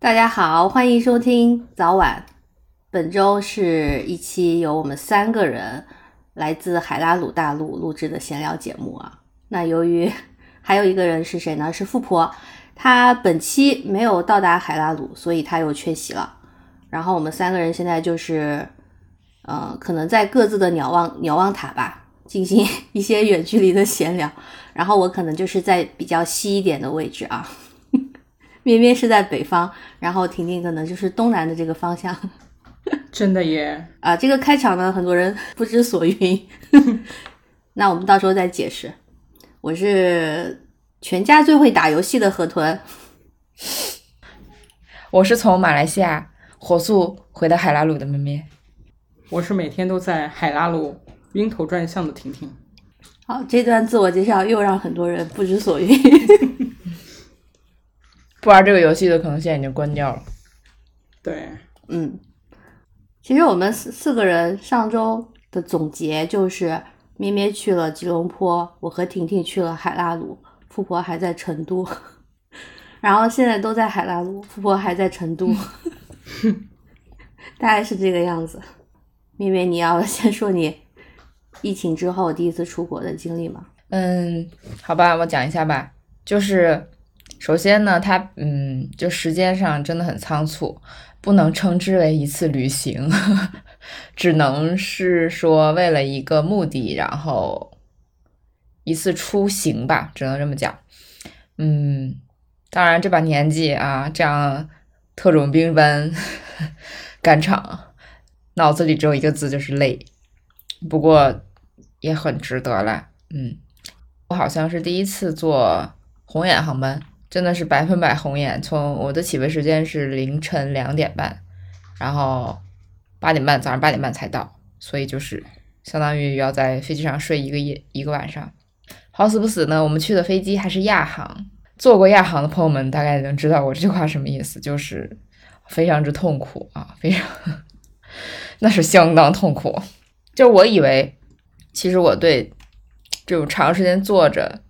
大家好，欢迎收听早晚。本周是一期由我们三个人来自海拉鲁大陆录制的闲聊节目啊。那由于还有一个人是谁呢？是富婆，她本期没有到达海拉鲁，所以她又缺席了。然后我们三个人现在就是，呃，可能在各自的鸟望鸟望塔吧，进行一些远距离的闲聊。然后我可能就是在比较西一点的位置啊。咩咩是在北方，然后婷婷可能就是东南的这个方向 真的耶！啊。这个开场呢，很多人不知所云，那我们到时候再解释。我是全家最会打游戏的河豚，我是从马来西亚火速回到海拉鲁的咩咩。我是每天都在海拉鲁晕头转向的婷婷。好，这段自我介绍又让很多人不知所云。不玩这个游戏的可能现在已经关掉了。对，嗯，其实我们四四个人上周的总结就是，咩咩去了吉隆坡，我和婷婷去了海拉鲁，富婆还在成都，然后现在都在海拉鲁，富婆还在成都，大概是这个样子。咩咩，你要先说你疫情之后第一次出国的经历吗？嗯，好吧，我讲一下吧。就是首先呢，它嗯，就时间上真的很仓促，不能称之为一次旅行，只能是说为了一个目的，然后一次出行吧，只能这么讲。嗯，当然这把年纪啊，这样特种兵般 赶场，脑子里只有一个字就是累，不过也很值得了。嗯，我好像是第一次坐红眼航班，真的是百分百红眼。从我的起飞时间是凌晨两点半，然后八点半早上八点半才到，所以就是相当于要在飞机上睡一个夜一个晚上。好死不死呢，我们去的飞机还是亚航。坐过亚航的朋友们大概能知道我这句话什么意思，就是非常之痛苦啊，非常 那是相当痛苦。就我以为，其实我对这种长时间坐着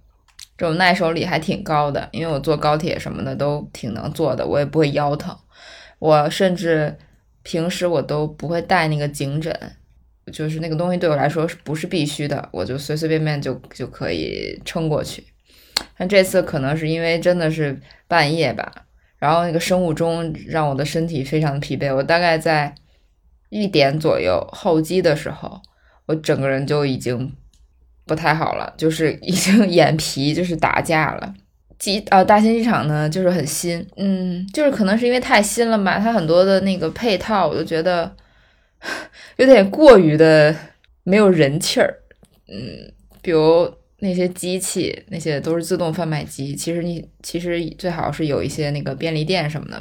这种耐受力还挺高的，因为我坐高铁什么的都挺能坐的，我也不会腰疼。我甚至平时我都不会带那个颈枕，就是那个东西对我来说不是必须的，我就随随便便就就可以撑过去。但这次可能是因为真的是半夜吧，然后那个生物钟让我的身体非常疲惫，我大概在一点左右候机的时候，我整个人就已经不太好了，就是已经 眼皮就是打架了。机呃大兴机场呢就是很新，嗯，就是可能是因为太新了吧，它很多的那个配套我就觉得 有点过于的没有人气儿，嗯，比如那些机器那些都是自动贩卖机，其实你其实最好是有一些那个便利店什么的，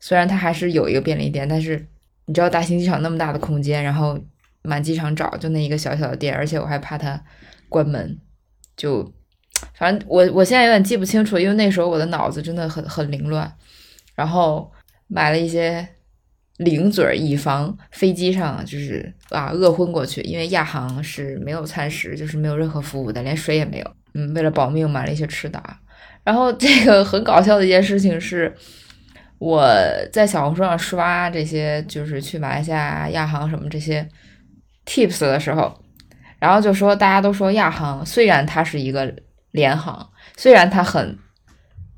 虽然它还是有一个便利店，但是你知道大兴机场那么大的空间，然后满机场找就那一个小小的店，而且我还怕它关门，就反正我我现在有点记不清楚，因为那时候我的脑子真的很很凌乱，然后买了一些零嘴儿，以防飞机上就是啊饿昏过去，因为亚航是没有餐食，就是没有任何服务的，连水也没有。嗯，为了保命买了一些吃的啊。然后这个很搞笑的一件事情是，我在小红书上刷这些，就是去马来西亚亚航什么这些 tips 的时候，然后就说大家都说亚航虽然它是一个联航，虽然它很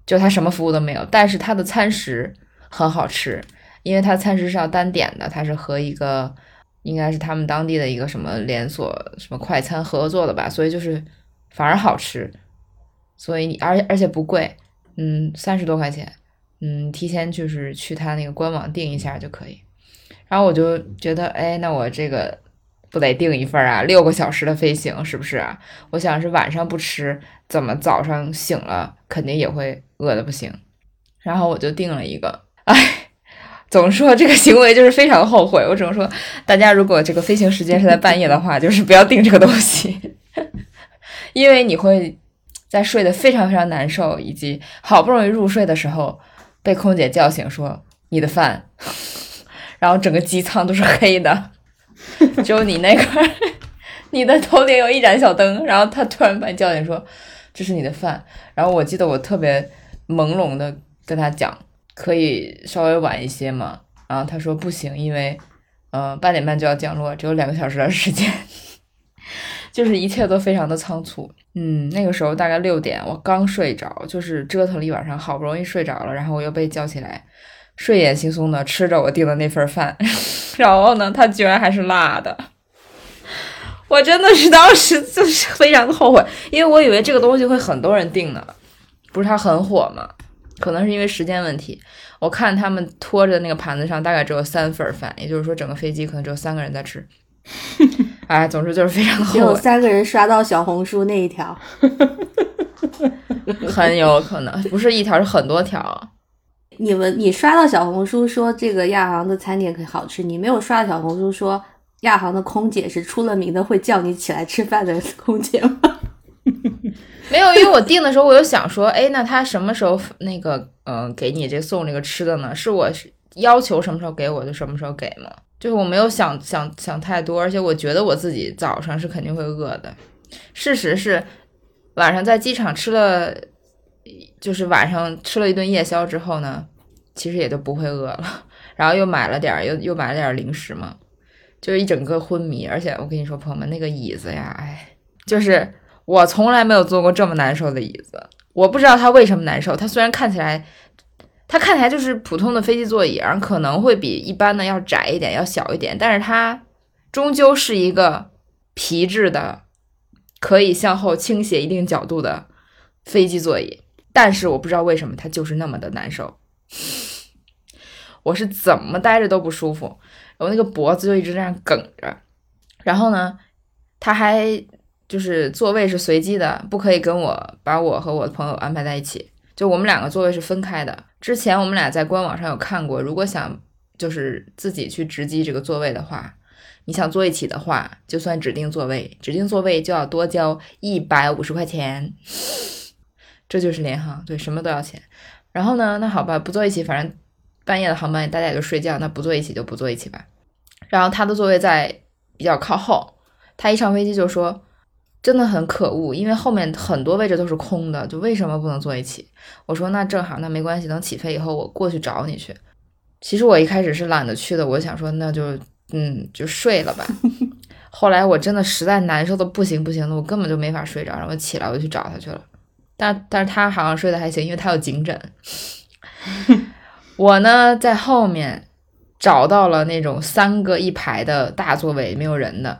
就它什么服务都没有，但是它的餐食很好吃，因为它餐食是要单点的，它是和一个应该是他们当地的一个什么连锁什么快餐合作的吧，所以就是反而好吃，所以你而而且不贵，嗯，三十多块钱，嗯，提前就是去他那个官网订一下就可以。然后我就觉得，哎，那我这个不得订一份啊？六个小时的飞行是不是？我想是晚上不吃，怎么早上醒了肯定也会饿的不行。然后我就订了一个，哎，总说这个行为就是非常后悔。我只能说，大家如果这个飞行时间是在半夜的话，就是不要订这个东西，因为你会在睡得非常非常难受，以及好不容易入睡的时候被空姐叫醒说你的饭，然后整个机舱都是黑的，只有你那块，你的头顶有一盏小灯，然后他突然把你叫醒说这是你的饭，然后我记得我特别朦胧的跟他讲，可以稍微晚一些吗？然后他说不行，因为嗯八点半就要降落，只有两个小时的时间，就是一切都非常的仓促。嗯，那个时候大概六点，我刚睡着，就是折腾了一晚上，好不容易睡着了，然后我又被叫起来，睡眼惺忪的吃着我订的那份饭，然后呢，它居然还是辣的。我真的是当时就是非常的后悔，因为我以为这个东西会很多人订呢，不是它很火嘛，可能是因为时间问题。我看他们拖着那个盘子上大概只有三份饭，也就是说整个飞机可能只有三个人在吃。哎，总之就是非常的只有后悔，三个人刷到小红书那一条，很有可能不是一条是很多条。你们你刷到小红书说这个亚航的餐点可好吃，你没有刷到小红书说亚航的空姐是出了名的会叫你起来吃饭的空姐吗？没有，因为我订的时候我就想说，哎，那他什么时候那个嗯、给你这送这个吃的呢？是我要求什么时候给我就什么时候给吗，就是我没有想想想太多，而且我觉得我自己早上是肯定会饿的。事实是晚上在机场吃了，就是晚上吃了一顿夜宵之后呢，其实也就不会饿了，然后又买了点儿又又买了点儿零食嘛，就是一整个昏迷。而且我跟你说，朋友们，那个椅子呀，哎，就是。我从来没有坐过这么难受的椅子，我不知道它为什么难受。它虽然看起来，它看起来就是普通的飞机座椅，然后可能会比一般的要窄一点，要小一点，但是它终究是一个皮质的，可以向后倾斜一定角度的飞机座椅。但是我不知道为什么它就是那么的难受，我是怎么待着都不舒服，我那个脖子就一直这样梗着，然后呢，他还。就是座位是随机的，不可以跟我把我和我的朋友安排在一起。就我们两个座位是分开的。之前我们俩在官网上有看过，如果想就是自己去直击这个座位的话，你想坐一起的话，就算指定座位，指定座位就要多交一百五十块钱。这就是联航，对，什么都要钱。然后呢，那好吧，不坐一起，反正半夜的航班大家也就睡觉，那不坐一起就不坐一起吧。然后他的座位在比较靠后，他一上飞机就说。真的很可恶，因为后面很多位置都是空的，就为什么不能坐一起？我说那正好，那没关系，等起飞以后我过去找你去。其实我一开始是懒得去的，我想说那就嗯就睡了吧。后来我真的实在难受的不行不行的，我根本就没法睡着，然后起来我就去找他去了。但但是他好像睡得还行，因为他有颈枕。我呢在后面找到了那种三个一排的大座位，没有人的。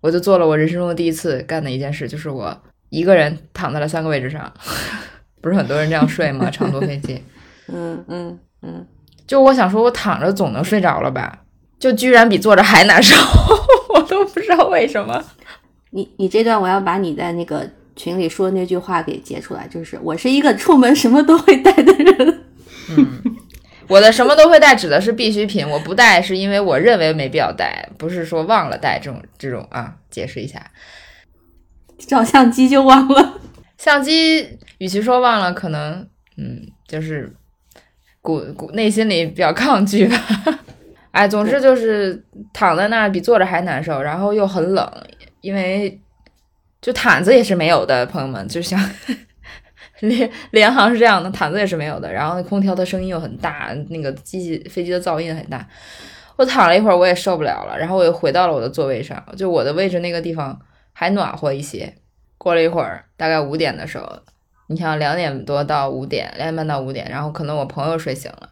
我就做了我人生中第一次干的一件事，就是我一个人躺在了三个位置上，不是很多人这样睡吗？长途飞机，嗯嗯嗯，就我想说，我躺着总能睡着了吧？就居然比坐着还难受，我都不知道为什么。你你这段我要把你在那个群里说那句话给截出来，就是我是一个出门什么都会带的人。嗯。我的什么都会带，指的是必需品。我不带是因为我认为没必要带，不是说忘了带这种这种啊。解释一下，照相机就忘了。相机与其说忘了，可能嗯，就是骨骨内心里比较抗拒吧。哎，总之就是躺在那儿比坐着还难受，然后又很冷，因为就毯子也是没有的。朋友们，就像。联联航是这样的，毯子也是没有的，然后空调的声音又很大，那个机器飞机的噪音很大。我躺了一会儿，我也受不了了，然后我又回到了我的座位上，就我的位置那个地方还暖和一些。过了一会儿，大概五点的时候，你想两点多到五点，两点半到五点，然后可能我朋友睡醒了，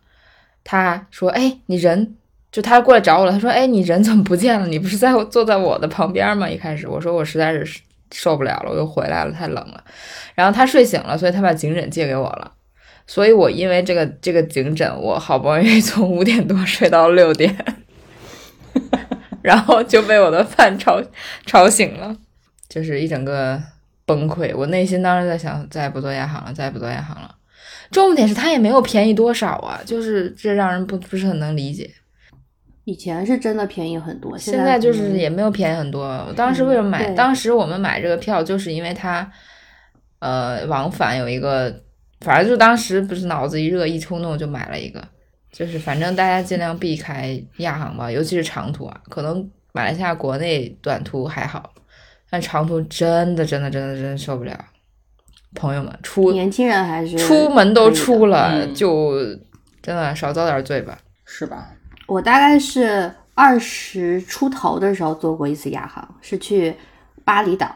他说：“哎，你人就他过来找我了。”他说：“哎，你人怎么不见了？你不是在坐在我的旁边吗？”一开始我说我实在是。受不了了，我又回来了，太冷了。然后他睡醒了，所以他把颈枕借给我了。所以我因为这个这个颈枕，我好不容易 从五点多睡到六点，然后就被我的饭吵吵醒了，就是一整个崩溃。我内心当时在想，再也不做亚航了，再也不做亚航了。重点是它也没有便宜多少啊，就是这让人不不是很能理解。以前是真的便宜很多，现在就是也没有便宜很多。当时为什么买？当时我们买这个票，就是因为它，呃，往返有一个，反正就当时不是脑子一热一冲动就买了一个，就是反正大家尽量避开亚航吧，尤其是长途啊。可能马来西亚国内短途还好，但长途真的真的真的真的受不了。朋友们出年轻人还是出门都出了就。真的少遭点罪吧。是吧？我大概是二十出头的时候坐过一次亚航，是去巴厘岛，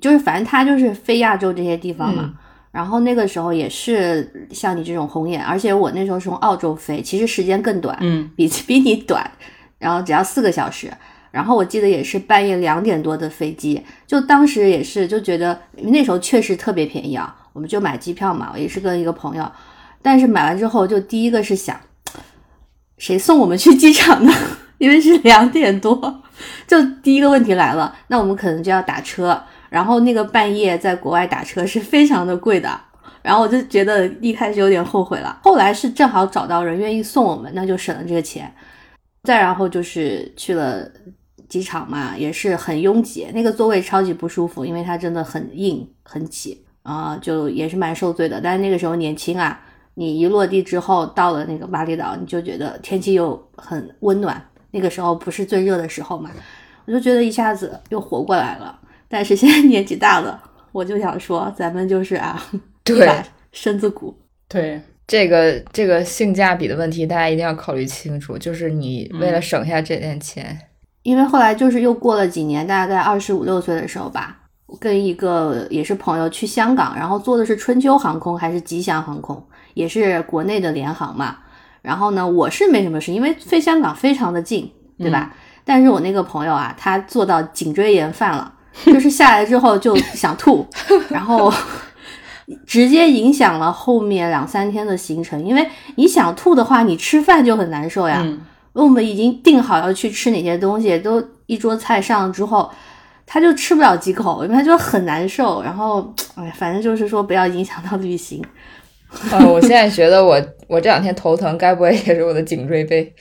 就是反正它就是飞亚洲这些地方嘛。嗯然后那个时候也是像你这种红眼，而且我那时候是从澳洲飞，其实时间更短，嗯，比比你短，然后只要四个小时。然后我记得也是半夜两点多的飞机，就当时也是就觉得那时候确实特别便宜啊，我们就买机票嘛，我也是跟一个朋友，但是买完之后就第一个是想，谁送我们去机场呢？因为是两点多，就第一个问题来了，那我们可能就要打车，然后那个半夜在国外打车是非常的贵的，然后我就觉得一开始有点后悔了，后来是正好找到人愿意送我们，那就省了这个钱。再然后就是去了机场嘛，也是很拥挤，那个座位超级不舒服，因为它真的很硬很挤啊、就也是蛮受罪的。但是那个时候年轻啊，你一落地之后到了那个巴厘岛，你就觉得天气又很温暖，那个时候不是最热的时候嘛，我就觉得一下子又活过来了。但是现在年纪大了，我就想说，咱们就是啊，对把身子骨。对，这个这个性价比的问题，大家一定要考虑清楚。就是你为了省下这点钱，因为后来就是又过了几年，大概二十五六岁的时候吧，我跟一个也是朋友去香港，然后坐的是春秋航空还是吉祥航空，也是国内的联航嘛。然后呢，我是没什么事，因为飞香港非常的近，对吧？但是我那个朋友啊，他做到颈椎炎犯了，就是下来之后就想吐，然后直接影响了后面两三天的行程。因为你想吐的话，你吃饭就很难受呀。嗯，我们已经定好要去吃哪些东西，都一桌菜上了之后，他就吃不了几口，因为他就很难受。然后，哎，反正就是说不要影响到旅行。啊，我现在觉得我我这两天头疼，该不会也是我的颈椎被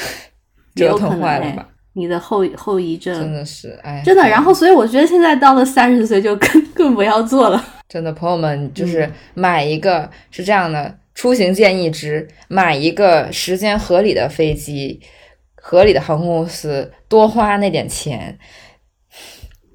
折腾坏了吧？你的后后遗症真的是，哎，真的。然后，所以我觉得现在到了三十岁就更更不要做了。真的，朋友们，嗯就是买一个、是这样的，出行建议值：买一个时间合理的飞机，合理的航空公司，多花那点钱，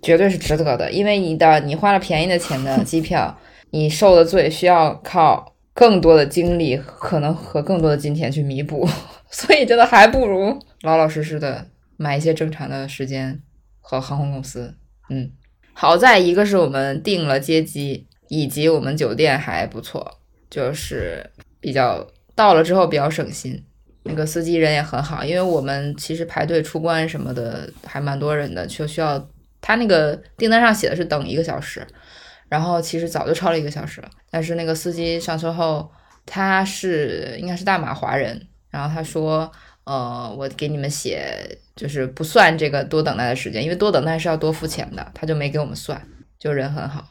绝对是值得的。因为你的你花了便宜的钱的机票，你受的罪需要靠更多的精力，可能和更多的金钱去弥补，所以真的还不如老老实实的买一些正常的时间和航空公司。嗯。好在一个是我们订了接机，以及我们酒店还不错，就是比较到了之后比较省心。那个司机人也很好，因为我们其实排队出关什么的还蛮多人的，就需要他那个订单上写的是等一个小时，然后其实早就超了一个小时了。但是那个司机上车后，他是应该是大马华人，然后他说，呃，我给你们写就是不算这个多等待的时间，因为多等待是要多付钱的，他就没给我们算，就人很好。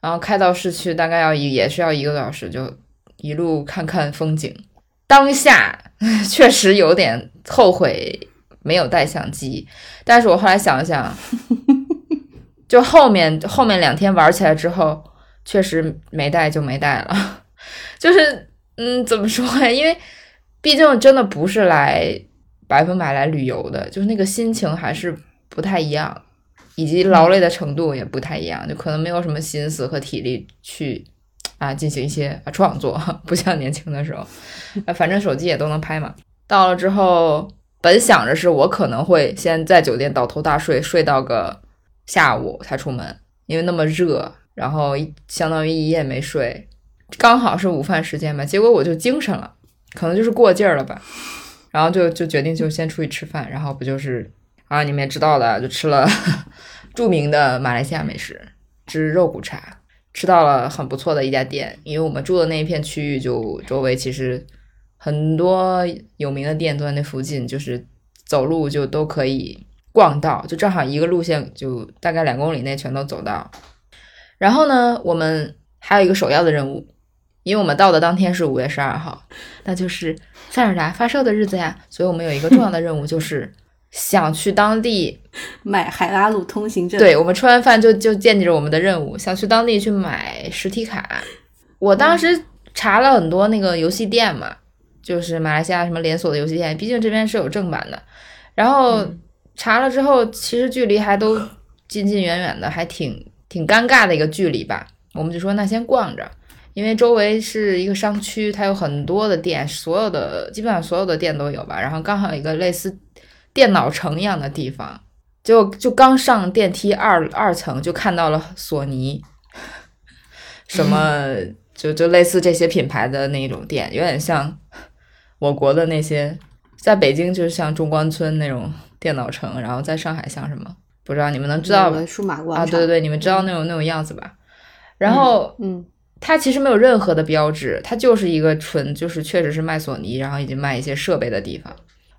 然后开到市区大概要一也是要一个多小时，就一路看看风景。当下 确实有点后悔没有带相机，但是我后来想了想，就后面后面两天玩起来之后，确实没带就没带了，就是嗯，怎么说呀？因为毕竟真的不是来百分百来旅游的，就是那个心情还是不太一样，以及劳累的程度也不太一样，就可能没有什么心思和体力去啊进行一些创作，不像年轻的时候，啊反正手机也都能拍嘛。到了之后，本想着是我可能会先在酒店倒头大睡，睡到个下午才出门，因为那么热，然后相当于一夜没睡，刚好是午饭时间吧，结果我就精神了，可能就是过劲儿了吧，然后就就决定就先出去吃饭，然后不就是啊你们也知道的，就吃了 著名的马来西亚美食之肉骨茶，吃到了很不错的一家店，因为我们住的那一片区域就周围其实很多有名的店都在那附近，就是走路就都可以逛到，就正好一个路线就大概两公里内全都走到。然后呢，我们还有一个首要的任务，因为我们到的当天是五月十二号，那就是塞尔达发售的日子呀，所以我们有一个重要的任务，就是想去当地买海拉鲁通行证，对，我们吃完饭就就惦记着我们的任务，想去当地去买实体卡。我当时查了很多那个游戏店嘛，就是马来西亚什么连锁的游戏店，毕竟这边是有正版的。然后查了之后，其实距离还都近近远远的，还挺挺尴尬的一个距离吧。我们就说那先逛着，因为周围是一个商区，它有很多的店，所有的基本上所有的店都有吧。然后刚好有一个类似电脑城一样的地方，就就刚上电梯二二层就看到了索尼，什么就就类似这些品牌的那种店，有点像我国的那些，在北京就是像中关村那种电脑城，然后在上海像什么，不知道你们能知道吧？数码广啊，对对对，你们知道那种那种样子吧？然后嗯，它其实没有任何的标志，它就是一个纯就是确实是卖索尼，然后以及卖一些设备的地方。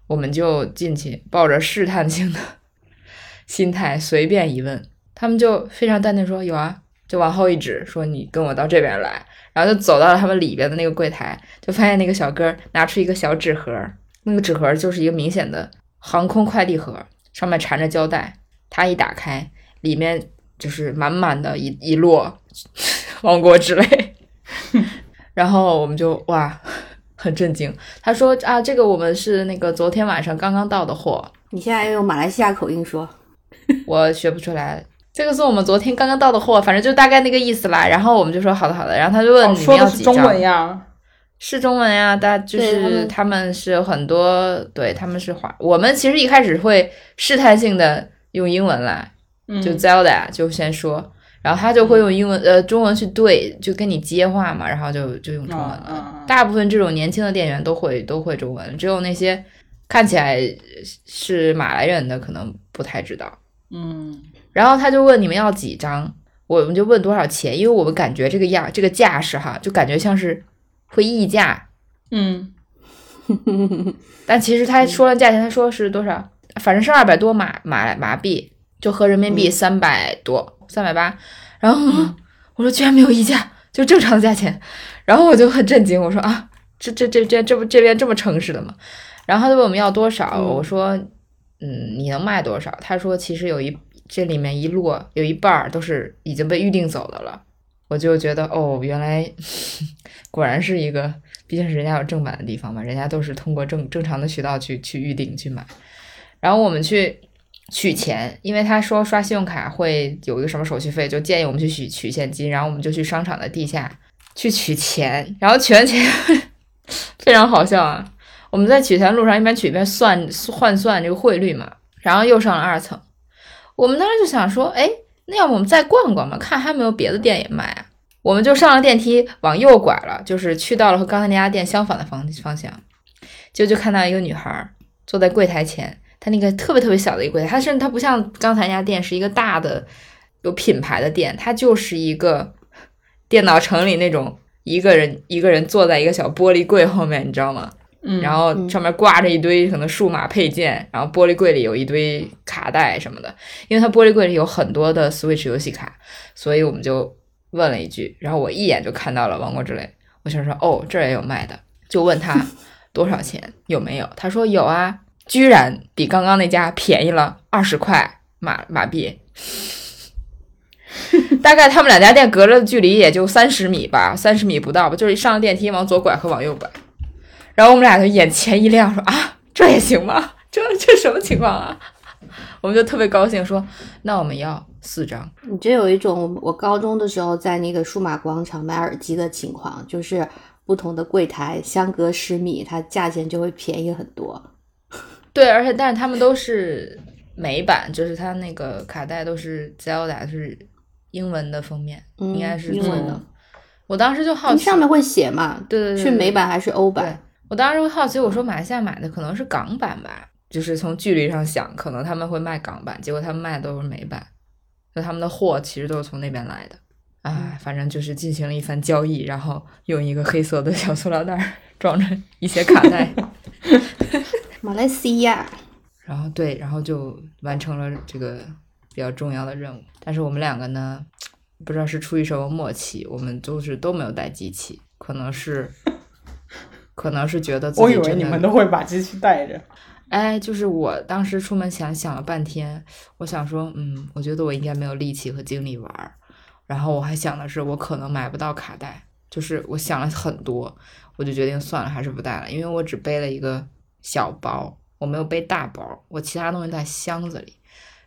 我们就进去，抱着试探性的 心态随便一问，他们就非常淡定说有啊，就往后一指说你跟我到这边来，然后就走到了他们里边的那个柜台，就发现那个小哥拿出一个小纸盒，那个纸盒就是一个明显的航空快递盒，上面缠着胶带，他一打开，里面就是满满的一一摞 王国之泪，然后我们就哇，很震惊。他说啊，这个我们是那个昨天晚上刚刚到的货，你现在要用马来西亚口音说，我学不出来。这个是我们昨天刚刚到的货，反正就大概那个意思啦。然后我们就说好的好的，然后他就问哦，你们说要几张？的是中文呀。是中文呀，大就是他们是很多，对他们是华。我们其实一开始会试探性的用英文来，嗯，就 Zelda 就先说，然后他就会用英文呃中文去对，就跟你接话嘛，然后就就用中文了。大部分这种年轻的店员都会都会中文，只有那些看起来是马来人的可能不太知道。嗯然后他就问你们要几张，我们就问多少钱，因为我们感觉这个样这个架势哈，就感觉像是会议价，嗯 但其实他说了价钱，他说是多少，反正是二百多马马马币，就合人民币三百多，三百八。然后我说居然没有溢价，就正常的价钱。然后我就很震惊，我说啊，这这这这这不这边这么诚实的吗？然后他就问我们要多少，嗯我说嗯，你能卖多少？他说其实有一这里面一摞有一半儿都是已经被预定走的了。我就觉得哦，原来果然是一个，毕竟是人家有正版的地方嘛，人家都是通过正正常的渠道去去预定去买。然后我们去取钱，因为他说刷信用卡会有一个什么手续费，就建议我们去取取现金。然后我们就去商场的地下去取钱，然后取完钱 非常好笑啊！我们在取钱路上一边取一边算换算这个汇率嘛，然后又上了二层。我们当时就想说，哎，那要不我们再逛逛吧，看还有没有别的店也卖啊？我们就上了电梯，往右拐了，就是去到了和刚才那家店相反的方方向，就就看到一个女孩坐在柜台前，她那个特别特别小的一个柜台，她甚至她不像刚才那家店是一个大的有品牌的店，它就是一个电脑城里那种一个人一个人坐在一个小玻璃柜后面，你知道吗？嗯，然后上面挂着一堆可能数码配件，然后玻璃柜里有一堆卡带什么的，因为它玻璃柜里有很多的 Switch 游戏卡，所以我们就问了一句，然后我一眼就看到了《王国之泪》，我想说哦这儿也有卖的，就问他 多少钱有没有，他说有啊，居然比刚刚那家便宜了二十块马马币。大概他们两家店隔着的距离也就三十米吧，三十米不到吧，就是上了电梯往左拐和往右拐。然后我们俩就眼前一亮，说啊，这也行吗？这这什么情况啊？我们就特别高兴，说那我们要四张。你这有一种我高中的时候在那个数码广场买耳机的情况，就是不同的柜台相隔十米，它价钱就会便宜很多。对，而且但是他们都是美版，就是它那个卡带都是 Zelda 是英文的封面，嗯应该是英文的。我当时就好奇，上面会写嘛？对对对，是美版还是欧版？我当时会好奇，我说马来西亚买的可能是港版吧，就是从距离上想，可能他们会卖港版，结果他们卖的都是美版，那他们的货其实都是从那边来的。哎，反正就是进行了一番交易，然后用一个黑色的小塑料袋儿装着一些卡带，马来西亚，然后对，然后就完成了这个比较重要的任务。但是我们两个呢，不知道是出于什么默契，我们都是都没有带机器，可能是，可能是觉得自己我以为你们都会把机器带着。哎，就是我当时出门前想了半天，我想说，嗯，我觉得我应该没有力气和精力玩儿。然后我还想的是，我可能买不到卡带，就是我想了很多，我就决定算了，还是不带了，因为我只背了一个小包，我没有背大包，我其他东西在箱子里。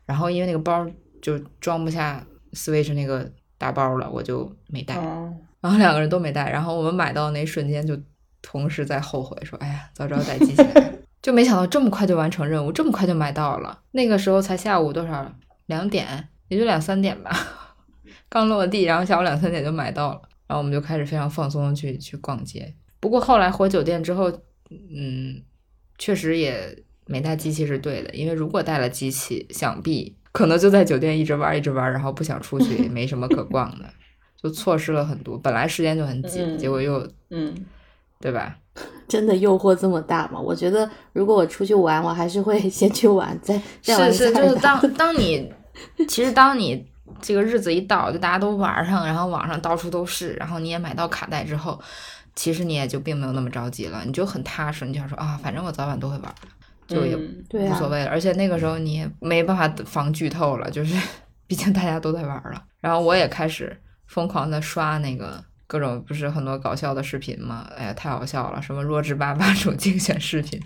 然后因为那个包就装不下 Switch 那个大包了，我就没带。嗯，然后两个人都没带，然后我们买到那一瞬间就同时在后悔说：“哎呀，早知道带机器来。”就没想到这么快就完成任务，这么快就买到了。那个时候才下午多少？两点，也就两三点吧，刚落地，然后下午两三点就买到了。然后我们就开始非常放松的去去逛街。不过后来回酒店之后，嗯，确实也没带机器是对的，因为如果带了机器，想必可能就在酒店一直玩一直玩，然后不想出去，也 没什么可逛的，就错失了很多。本来时间就很紧，嗯结果又嗯，对吧？真的诱惑这么大吗？我觉得如果我出去玩，我还是会 先去玩，再再玩是是，就是当当你其实当你这个日子一到，就大家都玩上，然后网上到处都是，然后你也买到卡带之后，其实你也就并没有那么着急了，你就很踏实，你就想说啊，反正我早晚都会玩，就也无所，谓了。而且那个时候你也没办法防剧透了，就是 毕竟大家都在玩了。然后我也开始疯狂的刷那个各种不是很多搞笑的视频嘛，哎呀太好笑了，什么弱智爸爸这种竞选视频，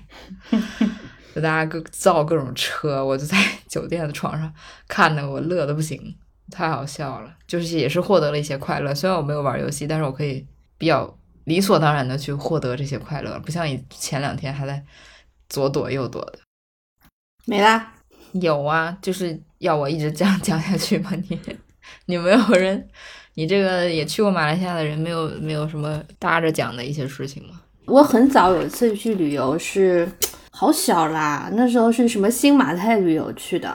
就大家各造各种车，我就在 酒店的床上看的，我乐的不行，太好笑了。就是也是获得了一些快乐，虽然我没有玩游戏，但是我可以比较理所当然的去获得这些快乐，不像以前两天还在左躲右躲的。没啦。有啊，就是要我一直这样讲下去吗？你你没有人，你这个也去过马来西亚的人，没有没有什么搭着讲的一些事情吗？我很早有一次去旅游是好小啦，那时候是什么新马泰旅游去的，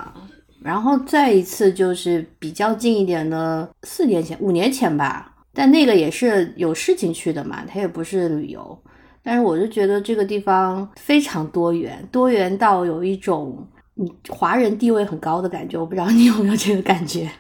然后再一次就是比较近一点的，四年前、五年前吧，但那个也是有事情去的嘛，它也不是旅游。但是我就觉得这个地方非常多元，多元到有一种你华人地位很高的感觉，我不知道你有没有这个感觉。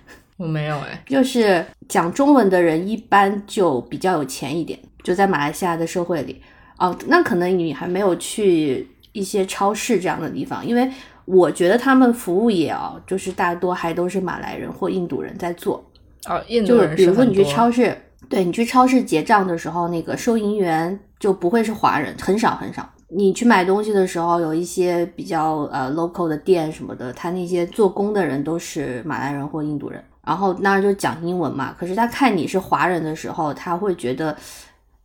我没有哎，就是讲中文的人一般就比较有钱一点，就在马来西亚的社会里。哦，那可能你还没有去一些超市这样的地方，因为我觉得他们服务业哦，就是大多还都是马来人或印度人在做。哦，印度就是人比如说你去超市，对你去超市结账的时候，那个收银员就不会是华人，很少很少。你去买东西的时候，有一些比较呃 local 的店什么的，他那些做工的人都是马来人或印度人，然后当然就讲英文嘛。可是他看你是华人的时候，他会觉得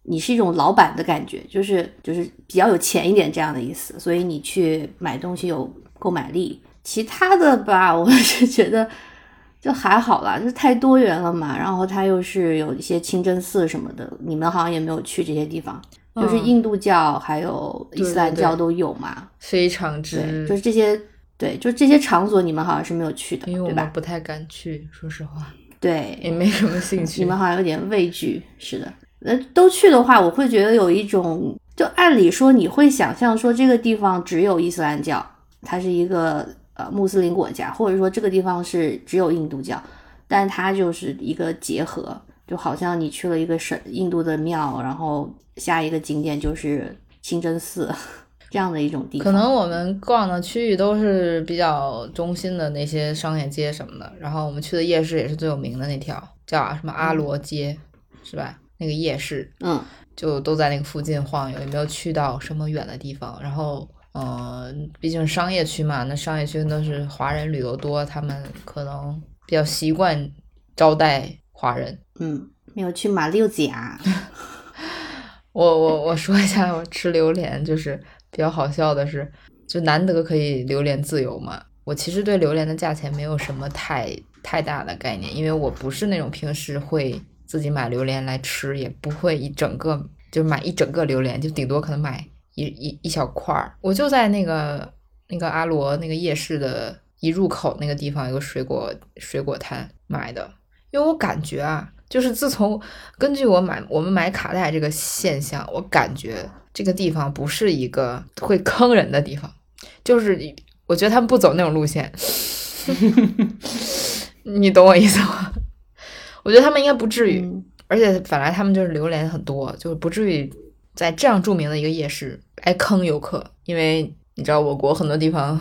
你是一种老板的感觉，就是就是比较有钱一点这样的意思，所以你去买东西有购买力。其他的吧，我是觉得就还好啦，就是太多元了嘛。然后他又是有一些清真寺什么的，你们好像也没有去这些地方，就是嗯印度教还有伊斯兰教都有嘛。非常对，之，就是这些，对，就这些场所你们好像是没有去的，因为我不太敢去，说实话，对，也没什么兴趣。你们好像有点畏惧，是的。那都去的话，我会觉得有一种，就按理说你会想象说这个地方只有伊斯兰教，它是一个呃穆斯林国家，或者说这个地方是只有印度教，但它就是一个结合，就好像你去了一个神印度的庙，然后下一个景点就是清真寺这样的一种地方。可能我们逛的区域都是比较中心的那些商业街什么的，然后我们去的夜市也是最有名的那条，叫什么阿罗街，是吧？那个夜市嗯，就都在那个附近晃悠，也没有去到什么远的地方。然后，呃，毕竟商业区嘛，那商业区都是华人旅游多，他们可能比较习惯招待华人。嗯，没有去马六甲。我我我说一下，我吃榴莲就是比较好笑的是，就难得可以榴莲自由嘛。我其实对榴莲的价钱没有什么太太大的概念，因为我不是那种平时会自己买榴莲来吃，也不会一整个就买一整个榴莲，就顶多可能买一一一小块儿。我就在那个那个阿罗那个夜市的一入口那个地方有个水果水果摊买的，因为我感觉啊，就是自从根据我买我们买卡带这个现象，我感觉这个地方不是一个会坑人的地方，就是我觉得他们不走那种路线，你懂我意思吗？我觉得他们应该不至于，嗯而且本来他们就是榴莲很多，就是不至于在这样著名的一个夜市来坑游客，因为你知道我国很多地方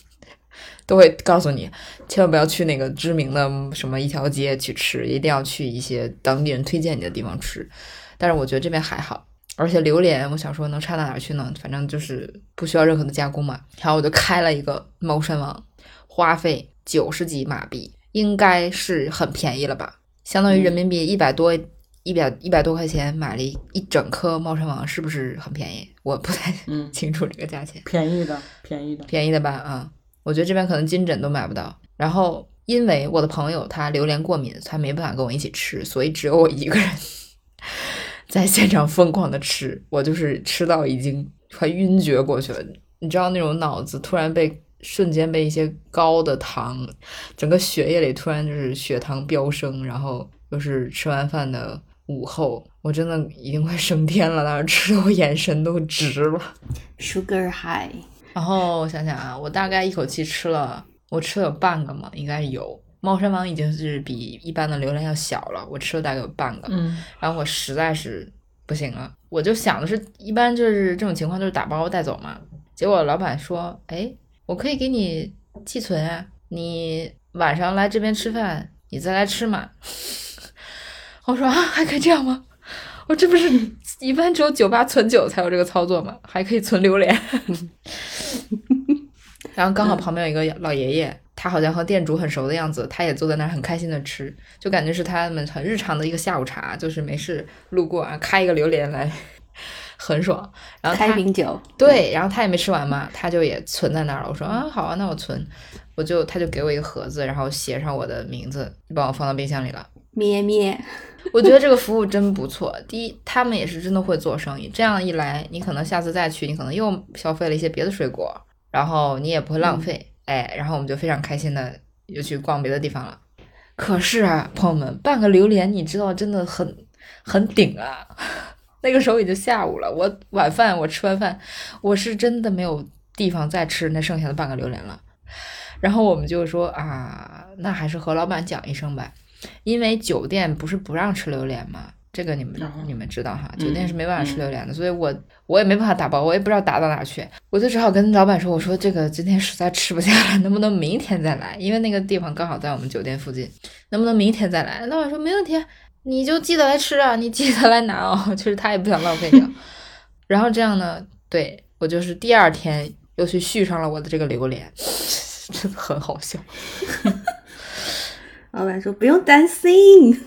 都会告诉你，千万不要去那个知名的什么一条街去吃，一定要去一些当地人推荐你的地方吃。但是我觉得这边还好，而且榴莲，我想说能差到哪儿去呢？反正就是不需要任何的加工嘛。然后我就开了一个猫山王，花费九十几马币，应该是很便宜了吧？相当于人民币一百多一一百一百多块钱买了一一整颗猫山王，是不是很便宜？我不太嗯，清楚这个价钱，便宜的，便宜的。便宜的吧？啊、我觉得这边可能金枕都买不到。然后因为我的朋友他榴莲过敏，他没办法跟我一起吃，所以只有我一个人在现场疯狂的吃，我就是吃到已经快晕厥过去了。你知道那种脑子突然被瞬间被一些高的糖，整个血液里突然就是血糖飙升，然后又是吃完饭的午后，我真的已经快升天了，当时吃的我眼神都直了。Sugar High，然后我想想啊，我大概一口气吃了，我吃了有半个嘛，应该有。猫山王已经是比一般的榴莲要小了，我吃了大概有半个，嗯，然后我实在是不行了，我就想的是，一般就是这种情况就是打包带走嘛。结果老板说，哎，我可以给你寄存啊，你晚上来这边吃饭，你再来吃嘛。我说啊，还可以这样吗？我这不是一般只有酒吧存酒才有这个操作吗？还可以存榴莲。然后刚好旁边有一个老爷爷，他好像和店主很熟的样子，他也坐在那儿很开心的吃，就感觉是他们很日常的一个下午茶，就是没事路过啊，开一个榴莲来，很爽。然后他开瓶酒，对，然后他也没吃完嘛，他就也存在那儿了。我说啊，好啊，那我存，我就他就给我一个盒子，然后写上我的名字，就帮我放到冰箱里了。咩咩，我觉得这个服务真不错。第一，他们也是真的会做生意，这样一来，你可能下次再去，你可能又消费了一些别的水果，然后你也不会浪费，哎，然后我们就非常开心的又去逛别的地方了。可是啊，朋友们，半个榴莲，你知道真的很很顶啊。那个时候已经下午了，我晚饭我吃完饭，我是真的没有地方再吃那剩下的半个榴莲了。然后我们就说啊，那还是和老板讲一声吧，因为酒店不是不让吃榴莲吗？这个你们、嗯你们知道哈，嗯酒店是没办法吃榴莲的，所以我我也没办法打包，我也不知道打到哪儿去，我就只好跟老板说，我说这个今天实在吃不下了，能不能明天再来？因为那个地方刚好在我们酒店附近，能不能明天再来？老板说没问题，你就记得来吃啊，你记得来拿哦，就是他也不想浪费掉。然后这样呢，对我就是第二天又去续上了我的这个榴莲，真的很好笑。老板说不用担心，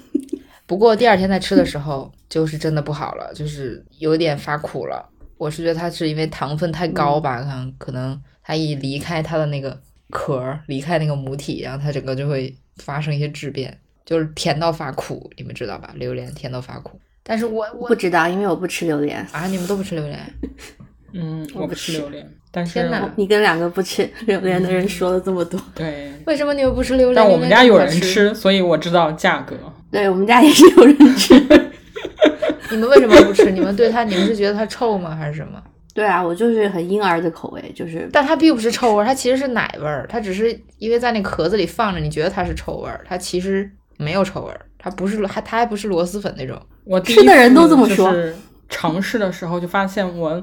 不过第二天再吃的时候，就是真的不好了，就是有点发苦了。我是觉得它是因为糖分太高吧，可能可能它一离开它的那个壳儿，离开那个母体，然后它整个就会发生一些质变，就是甜到发苦，你们知道吧？榴莲甜到发苦。但是我我不知道，因为我不吃榴莲。啊，你们都不吃榴莲？嗯，我不吃榴莲，但是天哪你跟两个不吃榴莲的人说了这么多，对，为什么你们不吃榴莲？但我们家有人吃，所以我知道价格。对我们家也是有人吃。你们为什么不吃？你们对它，你们是觉得它臭吗，还是什么？对啊，我就是很婴儿的口味，就是但它并不是臭味儿，它其实是奶味儿。它只是因为在那壳子里放着，你觉得它是臭味儿，它其实没有臭味儿。它不是，还它还不是螺蛳粉那种。我吃的人都这么说尝试的时候就发现我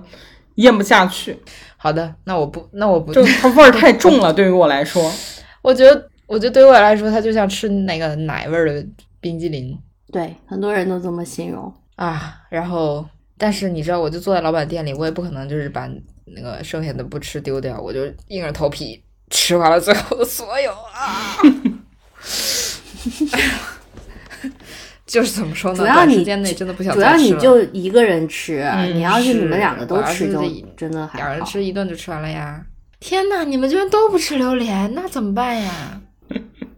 咽不下去，好的，那我不，那我不，就它味儿太重了，对于我来说。我觉得，我觉得对于我来说，它就像吃那个奶味儿的冰激凌对很多人都这么形容。啊。然后，但是你知道，我就坐在老板店里，我也不可能就是把那个剩下的不吃丢掉，我就硬着头皮吃完了最后的所有啊。就是怎么说呢？主要你短时间内真的不想主要你就一个人吃，嗯你要是你们两个都吃，就真的还好。两人吃一顿就吃完了呀！天呐，你们居然都不吃榴莲，那怎么办呀？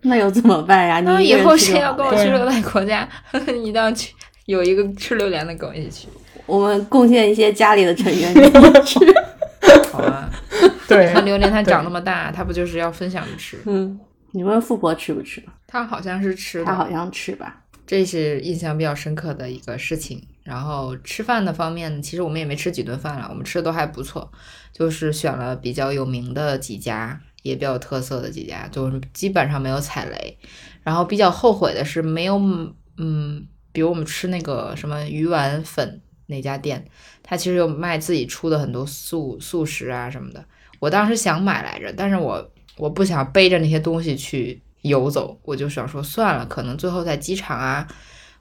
那又怎么办呀？那以后谁要跟我去热带国家，一定要去有一个吃榴莲的跟我一起去，我们贡献一些家里的成员 给你吃。好啊！对看榴莲它长那么大，它不就是要分享着吃？嗯，你问富婆吃不吃？她好像是吃的，她好像吃吧。这是印象比较深刻的一个事情。然后吃饭的方面，其实我们也没吃几顿饭了，我们吃的都还不错，就是选了比较有名的几家，也比较有特色的几家，就基本上没有踩雷。然后比较后悔的是没有，嗯，比如我们吃那个什么鱼丸粉那家店，它其实有卖自己出的很多素素食啊什么的。我当时想买来着，但是我我不想背着那些东西去游走，我就想说算了，可能最后在机场啊，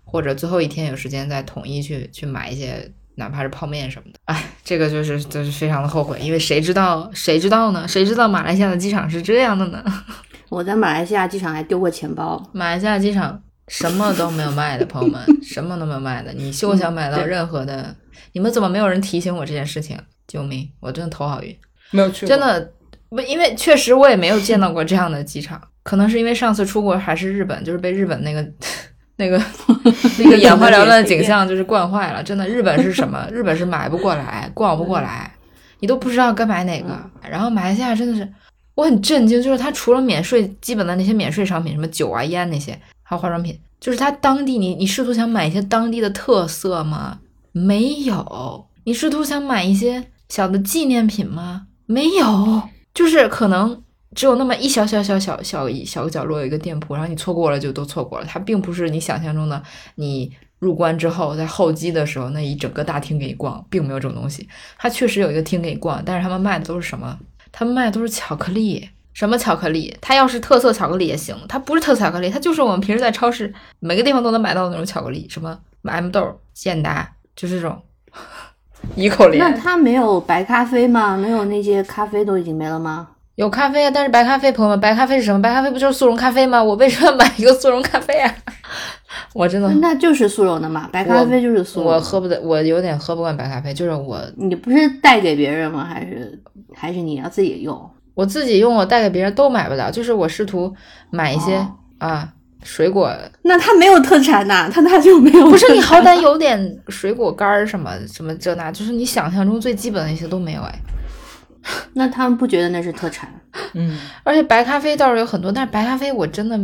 或者最后一天有时间再统一去去买一些，哪怕是泡面什么的。哎，这个就是就是非常的后悔，因为谁知道谁知道呢？谁知道马来西亚的机场是这样的呢？我在马来西亚机场还丢过钱包，马来西亚机场什么都没有卖的，朋友们，什么都没有卖的。你 休想买到任何的。你们怎么没有人提醒我这件事情？救命！我真的头好晕。没有去，真的不，因为确实我也没有见到过这样的机场，可能是因为上次出国还是日本，就是被日本那个那个 那个眼花缭乱的景象就是惯坏了。真的，日本是什么？日本是买不过来，逛不过来，你都不知道该买哪个。然后马来西亚真的是，我很震惊，就是它除了免税基本的那些免税商品，什么酒啊、烟那些，还有化妆品，就是它当地你你试图想买一些当地的特色吗？没有。你试图想买一些小的纪念品吗？没有，就是可能只有那么一小小小小小一小个角落有一个店铺，然后你错过了就都错过了。它并不是你想象中的，你入关之后在候机的时候那一整个大厅给你逛，并没有这种东西。它确实有一个厅给你逛，但是他们卖的都是什么？他们卖的都是巧克力。什么巧克力？它要是特色巧克力也行，它不是特色巧克力，它就是我们平时在超市每个地方都能买到的那种巧克力，什么 M 豆、健达，就是这种一口连。那它没有白咖啡吗？没有那些咖啡都已经没了吗？有咖啡啊，但是白咖啡，朋友们，白咖啡是什么？白咖啡不就是速溶咖啡吗？我为什么要买一个速溶咖啡啊？我真的，那就是速溶的嘛，白咖啡就是速溶的。我喝不得，我有点喝不惯白咖啡，就是我你不是带给别人吗？还是还是你要自己用？我自己用，我带给别人都买不了。就是我试图买一些、哦啊水果，那它没有特产呐、它那就没有。不是你好歹有点水果干儿什么什么这那，就是你想象中最基本的一些都没有哎。那他们不觉得那是特产？嗯，而且白咖啡倒是有很多，但是白咖啡我真的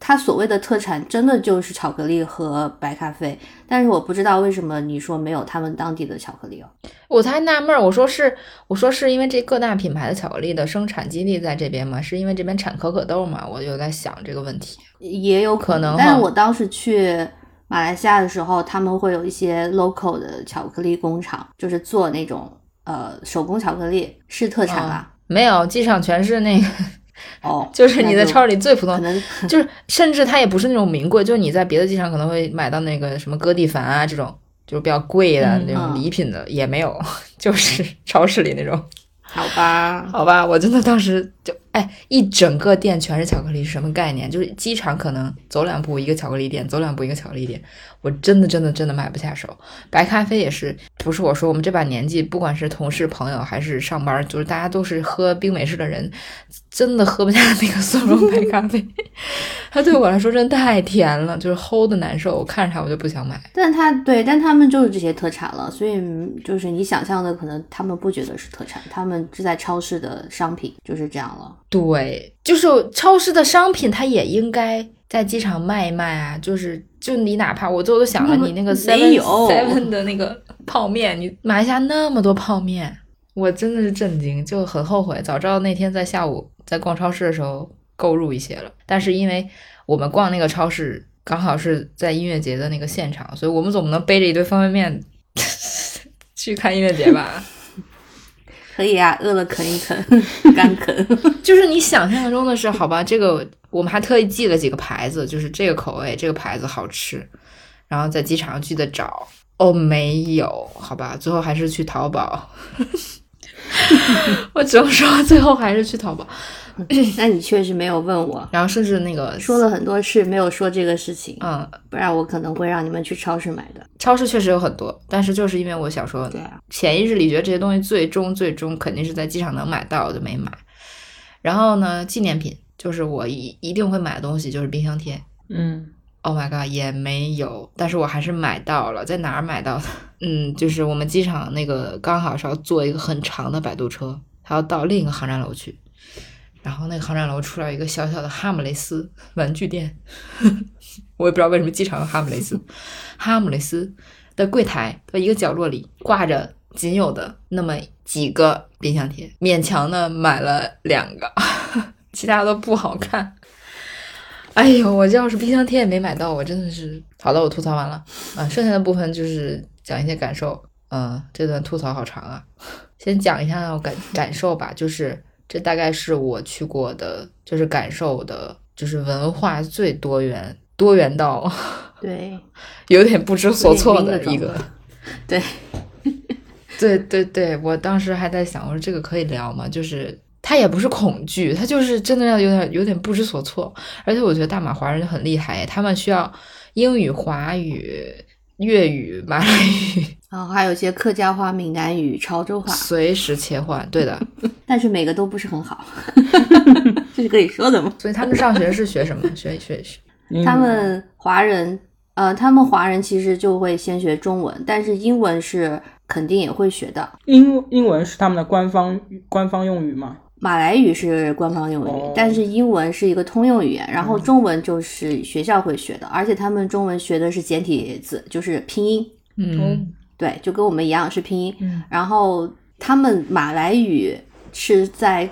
它所谓的特产真的就是巧克力和白咖啡，但是我不知道为什么你说没有他们当地的巧克力哦。我才纳闷儿，我说是，我说是因为这各大品牌的巧克力的生产基地在这边吗？是因为这边产可可豆吗？我就在想这个问题。也有可能但是哈我当时去马来西亚的时候，他们会有一些 local 的巧克力工厂，就是做那种呃手工巧克力，是特产啦。没有，机场全是那个，哦，就是你在超市里最普通可，能就是甚至它也不是那种名贵，就是你在别的机场可能会买到那个什么哥弟凡啊这种，就是比较贵的嗯那种嗯礼品的、也没有，就是超市里那种。好吧，好吧，我真的当时就哎，一整个店全是巧克力是什么概念？就是机场可能走两步一个巧克力店，走两步一个巧克力店，我真的真的真的买不下手。白咖啡也是，不是我说，我们这把年纪，不管是同事朋友还是上班，就是大家都是喝冰美式的人，真的喝不下那个 速溶白咖啡，它对我来说真的太甜了，就是齁的难受，我看着它我就不想买。但他对，但他们就是这些特产了，所以就是你想象的，可能他们不觉得是特产，他们是在超市的商品，就是这样了。对，就是超市的商品，它也应该在机场卖一卖啊。就是，就你哪怕我最后都想了，你那个没 seven seven 的那个泡面，你马来西亚那么多泡面，我真的是震惊，就很后悔，早知道那天在下午在逛超市的时候购入一些了。但是因为我们逛那个超市刚好是在音乐节的那个现场，所以我们总不能背着一堆方便面 去看音乐节吧？可以啊，饿了啃一啃，干啃。就是你想象中的是，好吧，这个我们还特意记了几个牌子，就是这个口味，这个牌子好吃，然后在机场记得找。哦，没有，好吧，最后还是去淘宝。我只能说，最后还是去淘宝。那你确实没有问我，然后甚至那个说了很多事，没有说这个事情，嗯，不然我可能会让你们去超市买的。超市确实有很多，但是就是因为我想说，对啊，潜意识里觉得这些东西最终最终肯定是在机场能买到，我就没买。然后呢，纪念品就是我一一定会买的东西，就是冰箱贴。嗯，Oh my god，也没有，但是我还是买到了，在哪儿买到的？嗯，就是我们机场那个刚好是要坐一个很长的摆渡车，还要到另一个航站楼去，然后那个航站楼出来一个小小的哈姆雷斯玩具店，我也不知道为什么机场有哈姆雷斯，哈姆雷斯的柜台的一个角落里挂着仅有的那么几个冰箱贴，勉强的买了两个，其他都不好看。哎呦，我要是冰箱贴也没买到，我真的是好了，我吐槽完了啊，剩下的部分就是讲一些感受。嗯，这段吐槽好长啊，先讲一下我感感受吧，就是这大概是我去过的，就是感受的，就是文化最多元，多元到对，有点不知所措的一个。对，对对对，我当时还在想，我说这个可以聊吗？就是他也不是恐惧，他就是真的要有点有点不知所措。而且我觉得大马华人很厉害，他们需要英语、华语、粤语、马来语，然后还有一些客家话、闽南语、潮州话，随时切换。对的，但是每个都不是很好，这是可以说的吗？所以他们上学是学什么？学学学。他们华人，呃，他们华人其实就会先学中文，但是英文是肯定也会学的。英英文是他们的官方官方用语吗？马来语是官方用语，哦但是英文是一个通用语言，然后中文就是学校会学的，而且他们中文学的是简体字，就是拼音，嗯对，就跟我们一样是拼音。嗯然后他们马来语是在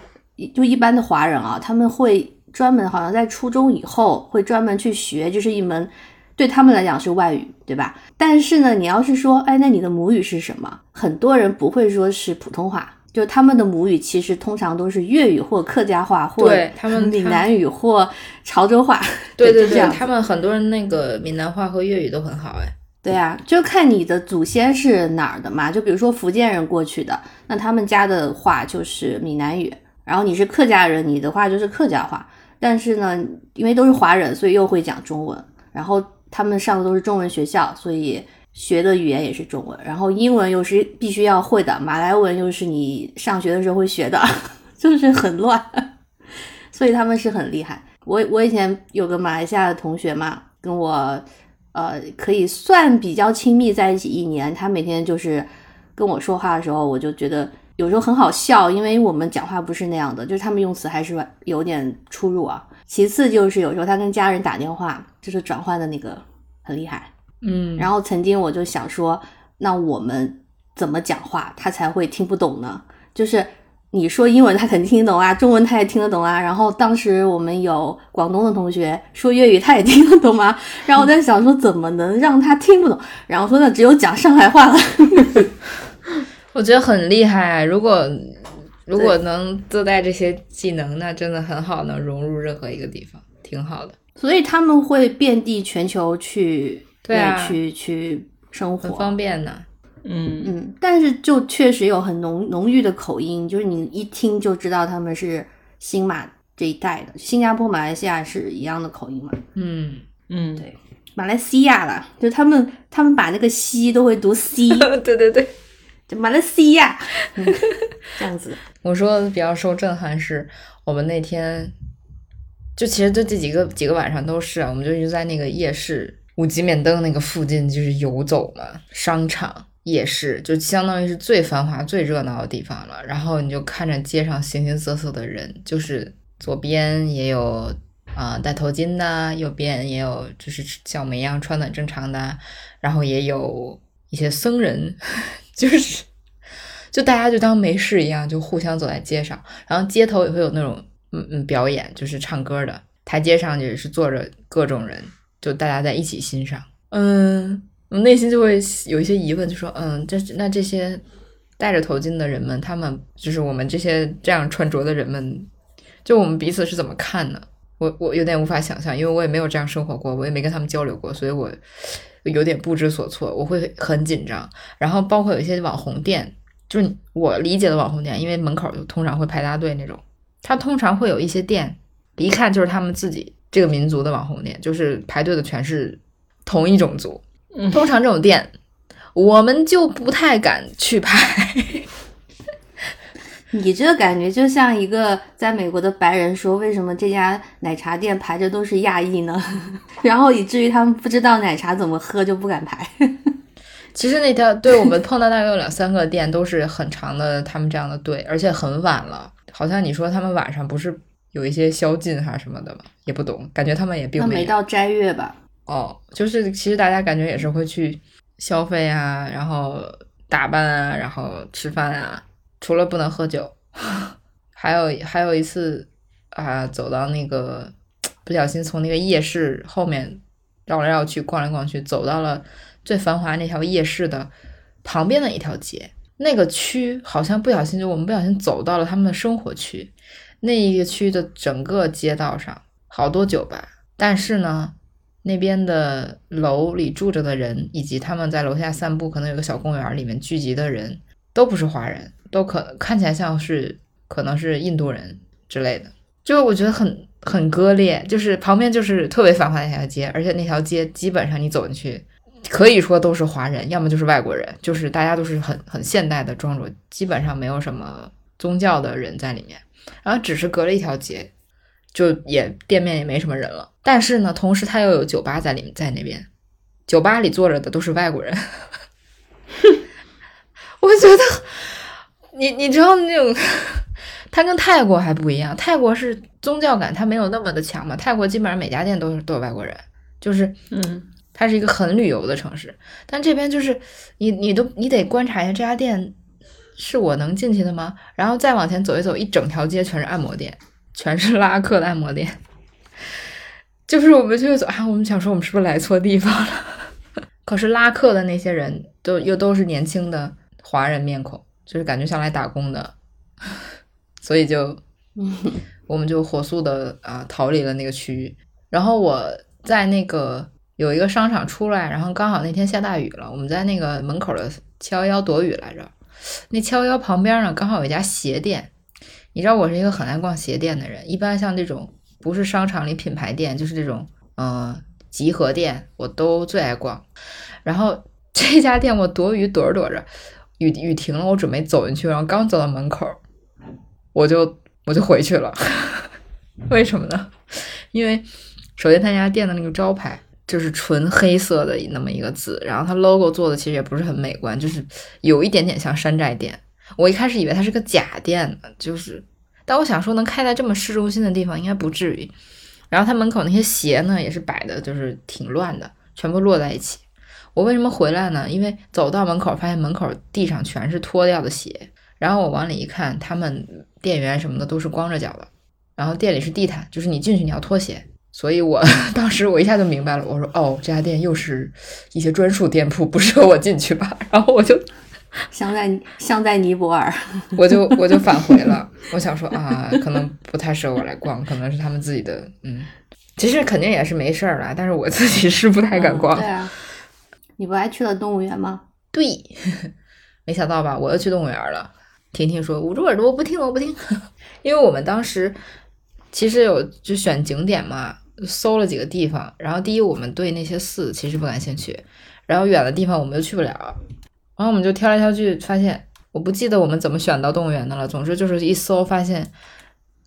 就一般的华人啊，他们会专门好像在初中以后会专门去学，就是一门对他们来讲是外语，对吧？但是呢，你要是说，哎，那你的母语是什么？很多人不会说是普通话。就他们的母语其实通常都是粤语或客家话，或对他们闽南语或潮州话。对对对，他们很多人那个闽南话和粤语都很好哎。对啊，就看你的祖先是哪儿的嘛。就比如说福建人过去的，那他们家的话就是闽南语，然后你是客家人，你的话就是客家话。但是呢，因为都是华人，所以又会讲中文。然后他们上的都是中文学校，所以学的语言也是中文。然后英文又是必须要会的，马来文又是你上学的时候会学的，就是很乱。所以他们是很厉害。我我以前有个马来西亚的同学嘛，跟我呃可以算比较亲密在一起一年，他每天就是跟我说话的时候，我就觉得有时候很好笑，因为我们讲话不是那样的，就是他们用词还是有点出入啊。其次就是有时候他跟家人打电话，就是转换的那个很厉害。嗯，然后曾经我就想说，那我们怎么讲话他才会听不懂呢？就是你说英文他肯定听得懂啊，中文他也听得懂啊。然后当时我们有广东的同学说粤语，他也听得懂吗？然后我在想说，怎么能让他听不懂？然后说那只有讲上海话了。我觉得很厉害。如果如果能自带这些技能，那真的很好，能融入任何一个地方，挺好的，所以他们会遍地全球去对啊去去生活，很方便呢。嗯，嗯，但是就确实有很浓浓郁的口音，就是你一听就知道他们是新马这一代的。新加坡、马来西亚是一样的口音嘛？嗯，嗯，对马来西亚啦，就他们他们把那个西都会读西，对对对。就马来西亚，嗯、这样子。我说比较受震撼是我们那天，就其实就这几个几个晚上都是啊，我们就一直在那个夜市五级免登那个附近就是游走嘛，商场。夜市就相当于是最繁华、最热闹的地方了，然后你就看着街上形形色色的人，就是左边也有啊、戴头巾的，右边也有就是像我们一样穿的正常的，然后也有一些僧人，就是就大家就当没事一样，就互相走在街上，然后街头也会有那种嗯嗯表演，就是唱歌的，台阶上也是坐着各种人，就大家在一起欣赏。嗯，我内心就会有一些疑问，就说嗯，这那这些戴着头巾的人们，他们就是我们这些这样穿着的人们，就我们彼此是怎么看呢？我我有点无法想象，因为我也没有这样生活过，我也没跟他们交流过，所以我有点不知所措，我会很紧张。然后包括有一些网红店，就是我理解的网红店，因为门口就通常会排大队那种，它通常会有一些店，一看就是他们自己这个民族的网红店，就是排队的全是同一种族。嗯通常这种店，我们就不太敢去排。你这感觉就像一个在美国的白人说，为什么这家奶茶店排着都是亚裔呢？然后以至于他们不知道奶茶怎么喝，就不敢排。其实那条对我们碰到大概有两三个店都是很长的，他们这样的队，而且很晚了。好像你说他们晚上不是有一些宵禁还是什么的吗？也不懂，感觉他们也并。没到斋月吧？哦，就是其实大家感觉也是会去消费啊，然后打扮啊，然后吃饭啊，除了不能喝酒，还有还有一次啊，走到那个不小心从那个夜市后面绕来绕去，逛来逛去，走到了最繁华那条夜市的旁边的一条街，那个区好像不小心就我们不小心走到了他们的生活区，那一个区的整个街道上好多酒吧，但是呢。那边的楼里住着的人，以及他们在楼下散步，可能有个小公园里面聚集的人，都不是华人，都可看起来像是可能是印度人之类的，就我觉得很很割裂，就是旁边就是特别繁华的一条街，而且那条街基本上你走进去，可以说都是华人，要么就是外国人，就是大家都是很很现代的装着，基本上没有什么宗教的人在里面，然后只是隔了一条街，就也店面也没什么人了，但是呢，同时他又有酒吧在里面，在那边，酒吧里坐着的都是外国人，我觉得。你你知道那种，它跟泰国还不一样。泰国是宗教感，它没有那么的强嘛。泰国基本上每家店都是都有外国人，就是嗯，它是一个很旅游的城市。但这边就是你你都你得观察一下这家店是我能进去的吗？然后再往前走一走，一整条街全是按摩店，全是拉客的按摩店。就是我们就走啊，我们想说我们是不是来错地方了？可是拉客的那些人都又都是年轻的华人面孔。就是感觉像来打工的，所以就，我们就火速的啊逃离了那个区域。然后我在那个有一个商场出来，然后刚好那天下大雨了，我们在那个门口的七幺幺躲雨来着。那七幺幺旁边呢，刚好有一家鞋店。你知道我是一个很爱逛鞋店的人，一般像这种不是商场里品牌店，就是这种嗯集合店，我都最爱逛。然后 这家店我躲雨躲着躲着。雨雨停了，我准备走进去，然后刚走到门口，我就我就回去了。为什么呢？因为首先他家店的那个招牌就是纯黑色的那么一个字，然后它 logo 做的其实也不是很美观，就是有一点点像山寨店。我一开始以为它是个假店呢，就是，但我想说能开在这么市中心的地方应该不至于。然后他门口那些鞋呢也是摆的，就是挺乱的，全部摞在一起。我为什么回来呢？因为走到门口，发现门口地上全是脱掉的鞋，然后我往里一看，他们店员什么的都是光着脚的，然后店里是地毯，就是你进去你要脱鞋，所以我 当时我一下就明白了，我说哦，这家店又是一些专属店铺，不适合我进去吧？然后我就像在像在尼泊尔，我就我就返回了，我想说啊，可能不太适合我来逛，可能是他们自己的，嗯，其实肯定也是没事儿了，但是我自己是不太敢逛，对啊。你不还去了动物园吗？对，没想到吧？我又去动物园了。婷婷说：“捂住耳朵，我不听，我不听。”因为我们当时其实有就选景点嘛，搜了几个地方。然后第一，我们对那些寺其实不感兴趣。然后远的地方我们又去不了。然后我们就挑来挑去，发现我不记得我们怎么选到动物园的了。总之就是一搜发现，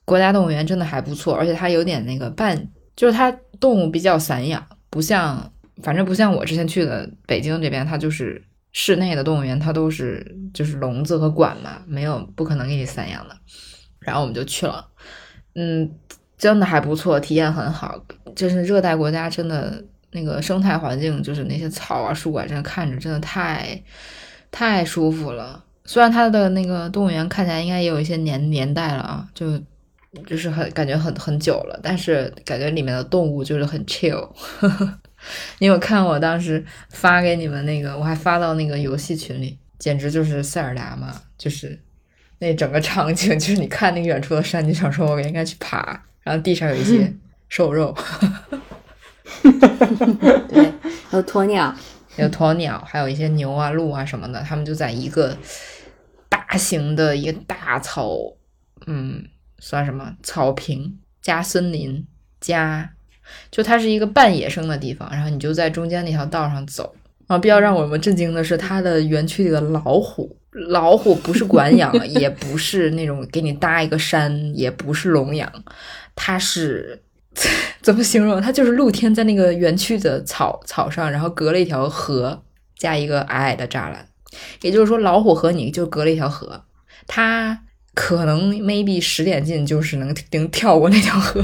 国家动物园真的还不错，而且它有点那个半，就是它动物比较散养，不像。反正不像我之前去的北京这边，它就是室内的动物园，它都是就是笼子和馆嘛，没有不可能给你散养的。然后我们就去了，嗯，真的还不错，体验很好。就是热带国家，真的那个生态环境，就是那些草啊树啊，真的看着真的太太舒服了。虽然它的那个动物园看起来应该也有一些年年代了啊，就就是很感觉很很久了，但是感觉里面的动物就是很 chill。你有看我当时发给你们那个，我还发到那个游戏群里，简直就是塞尔达嘛，就是那整个场景，就是你看那个远处的山，你想说我应该去爬，然后地上有一些 瘦肉，对，有鸵鸟，有鸵鸟，还有一些牛啊、鹿啊什么的，他们就在一个大型的一个大草，嗯，算什么草坪加森林加。就它是一个半野生的地方，然后你就在中间那条道上走。啊，比较让我们震惊的是，它的园区里的老虎，老虎不是管养，也不是那种给你搭一个山，也不是笼养，它是 怎么形容？它就是露天在那个园区的草草上，然后隔了一条河，加一个矮矮的栅栏。也就是说，老虎和你就隔了一条河，它可能 maybe 十点进就是能能跳过那条河。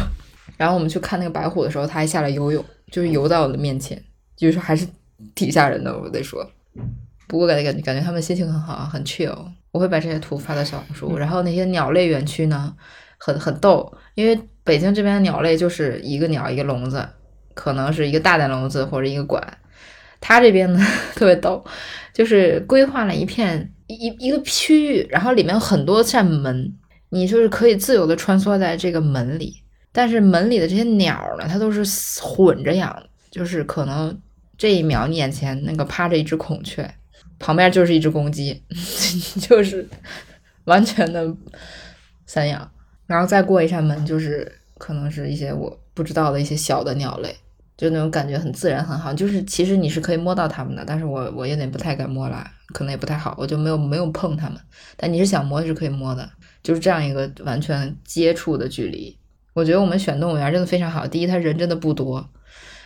然后我们去看那个白虎的时候，它还下来游泳，就是游到我的面前，就是还是挺吓人的，我得说。不过感觉感觉感觉他们心情很好，很 chill。我会把这些图发到小红书。然后那些鸟类园区呢，很很逗，因为北京这边的鸟类就是一个鸟一个笼子，可能是一个大的笼子或者一个馆。它这边呢 特别逗，就是规划了一片一一个区域，然后里面有很多扇门，你就是可以自由的穿梭在这个门里。但是门里的这些鸟呢，它都是混着养，就是可能这一秒你眼前那个趴着一只孔雀，旁边就是一只公鸡，就是完全的散养。然后再过一扇门，就是可能是一些我不知道的一些小的鸟类，就那种感觉很自然很好。就是其实你是可以摸到它们的，但是我我有点不太敢摸啦，可能也不太好，我就没有没有碰它们。但你是想摸是可以摸的，就是这样一个完全接触的距离。我觉得我们选动物园真的非常好。第一，它人真的不多，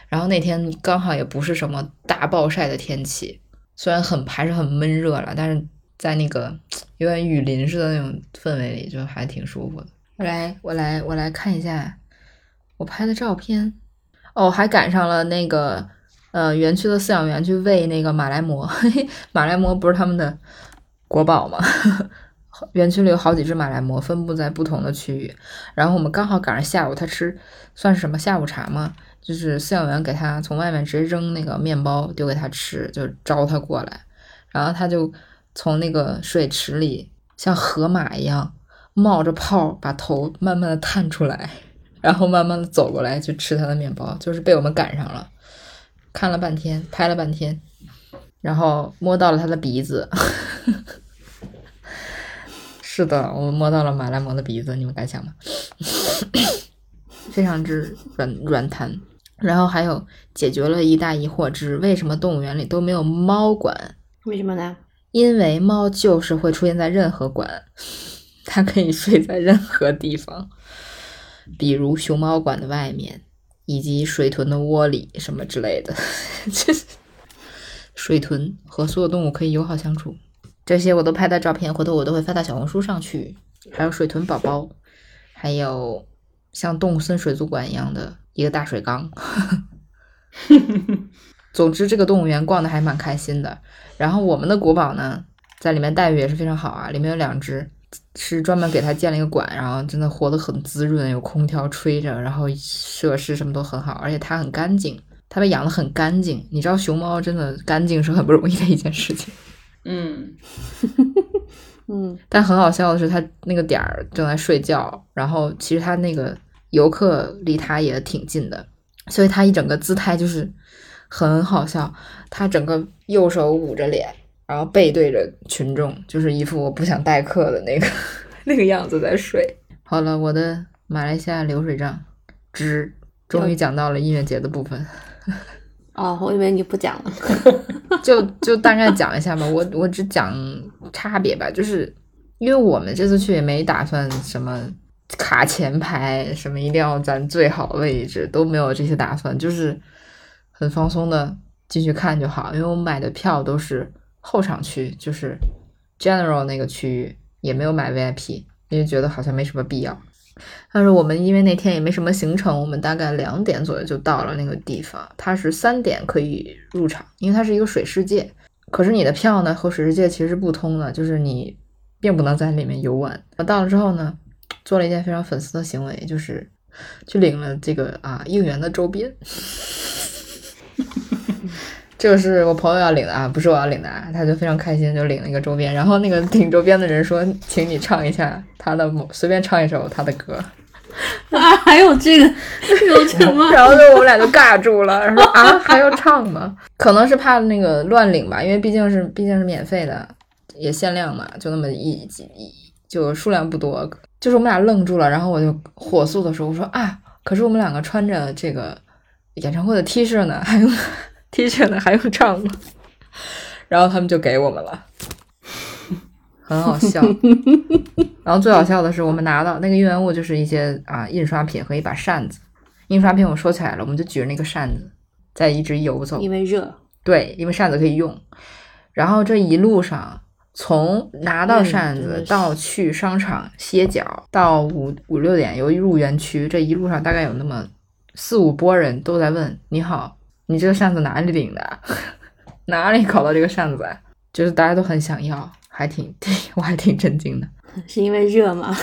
然后那天刚好也不是什么大暴晒的天气，虽然很还是很闷热了，但是在那个 有点雨淋似的那种氛围里，就还挺舒服的。我来，我来，我来看一下我拍的照片。哦，还赶上了那个呃园区的饲养员去喂那个马来貘，马来貘不是他们的国宝吗？园区里有好几只马来貘，分布在不同的区域。然后我们刚好赶上下午，他吃算是什么下午茶吗？就是饲养员给他从外面直接扔那个面包丢给他吃，就招他过来。然后他就从那个水池里像河马一样冒着泡，把头慢慢的探出来，然后慢慢的走过来去吃他的面包。就是被我们赶上了，看了半天，拍了半天，然后摸到了他的鼻子。是的，我们摸到了马来貘的鼻子，你们敢想吗？非常之软软弹，然后还有解决了一大疑惑之为什么动物园里都没有猫馆？为什么呢？因为猫就是会出现在任何馆，它可以睡在任何地方，比如熊猫馆的外面，以及水豚的窝里什么之类的。水豚和所有动物可以友好相处。这些我都拍的照片，回头我都会发到小红书上去。还有水豚宝宝，还有像动物森水族馆一样的一个大水缸。总之，这个动物园逛的还蛮开心的。然后我们的国宝呢，在里面待遇也是非常好啊。里面有两只，是专门给它建了一个馆，然后真的活得很滋润，有空调吹着，然后设施什么都很好，而且它很干净，它被养得很干净。你知道熊猫真的干净是很不容易的一件事情。嗯，嗯，但很好笑的是，它那个点儿正在睡觉，然后其实它那个游客离它也挺近的，所以它一整个姿态就是很好笑。它整个右手捂着脸，然后背对着群众，就是一副我不想待客的那个 那个样子在睡。好了，我的马来西亚流水账之终于讲到了音乐节的部分。哦，我以为你不讲了。就就大概讲一下吧，我我只讲差别吧，就是因为我们这次去也没打算什么卡前排，什么一定要占最好的位置，都没有这些打算，就是很放松的进去看就好。因为我买的票都是后场区，就是 general 那个区域，也没有买 VIP，因为觉得好像没什么必要。但是我们因为那天也没什么行程，我们大概两点左右就到了那个地方。它是三点可以入场，因为它是一个水世界。可是你的票呢和水世界其实是不通的，就是你并不能在里面游玩。我到了之后呢，做了一件非常粉丝的行为，就是去领了这个啊应援的周边。这个是我朋友要领的啊，不是我要领的啊，他就非常开心，就领了一个周边。然后那个领周边的人说：“请你唱一下他的某，随便唱一首他的歌。”啊，还有这个流程吗？然后就我们俩就尬住了，说：“啊，还要唱吗？”可能是怕那个乱领吧，因为毕竟是毕竟是免费的，也限量嘛，就那么一几一，就数量不多。就是我们俩愣住了，然后我就火速的说：“我说啊，可是我们两个穿着这个演唱会的 T 恤呢，还用。” T 恤呢还用唱吗？然后他们就给我们了，很好笑。然后最好笑的是，我们拿到那个应援物就是一些啊印刷品和一把扇子。印刷品我收起来了，我们就举着那个扇子在一直游走，因为热。对，因为扇子可以用。然后这一路上，从拿到扇子到去商场歇脚，到五五六点由于入园区，这一路上大概有那么四五波人都在问你好。你这个扇子哪里领的？哪里搞到这个扇子？就是大家都很想要，还挺，我还挺震惊的。是因为热吗？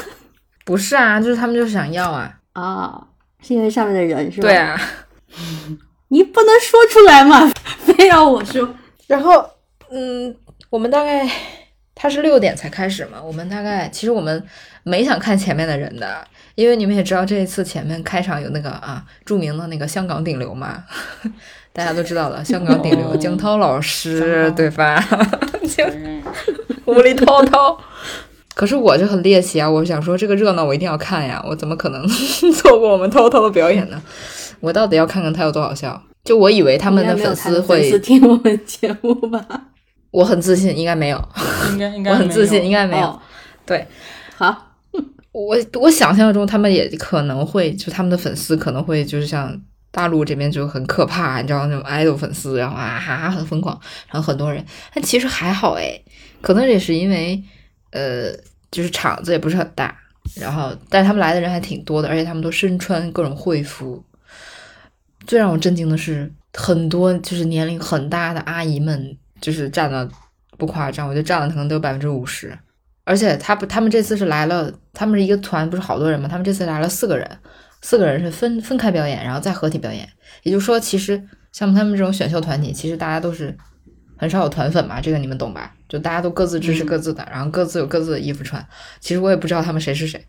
不是啊，就是他们就想要啊。啊，是因为上面的人是吧？对啊。你不能说出来嘛，非要我说。然后，嗯，我们大概他是六点才开始嘛，我们大概其实我们没想看前面的人的。因为你们也知道，这一次前面开场有那个啊著名的那个香港顶流嘛，大家都知道的，香港顶流江涛老师，对吧？无厘滔滔。可是我就很猎奇啊，我想说这个热闹我一定要看呀，我怎么可能 错过我们涛涛的表演呢？我到底要看看他有多好笑？就我以为他们的粉丝会听我们节目吧？我很自信，应该没有。应该应该我很自信，应该没有。哦对，好，我我想象中他们也可能会，就他们的粉丝可能会就是像大陆这边就很可怕，你知道那种 idol 粉丝，然后啊哈很疯狂，然后很多人，但其实还好诶，可能也是因为呃，就是场子也不是很大，然后但他们来的人还挺多的，而且他们都身穿各种会服。最让我震惊的是，很多就是年龄很大的阿姨们，就是占了不夸张，我觉得占了可能都有百分之五十。而且他不，他们这次是来了，他们是一个团，不是好多人吗？他们这次来了四个人，四个人是分分开表演，然后再合体表演。也就是说，其实像他们这种选秀团体，其实大家都是很少有团粉嘛，这个你们懂吧？就大家都各自支持各自的，然后各自有各自的衣服穿。其实我也不知道他们谁是谁，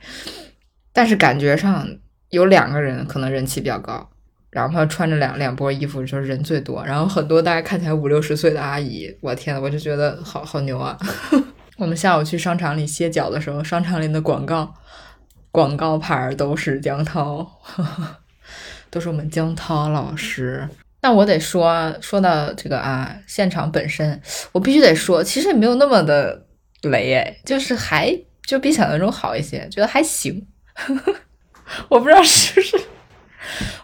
但是感觉上有两个人可能人气比较高，然后他穿着两两波衣服，就是人最多，然后很多大概看起来五六十岁的阿姨，我天呐，我就觉得好好牛啊！我们下午去商场里歇脚的时候，商场里的广告广告牌都是江涛，都是我们江涛老师。那我得说，说到这个啊，现场本身，我必须得说，其实也没有那么的雷哎，就是还就比想象中好一些，觉得还行。我不知道是不是，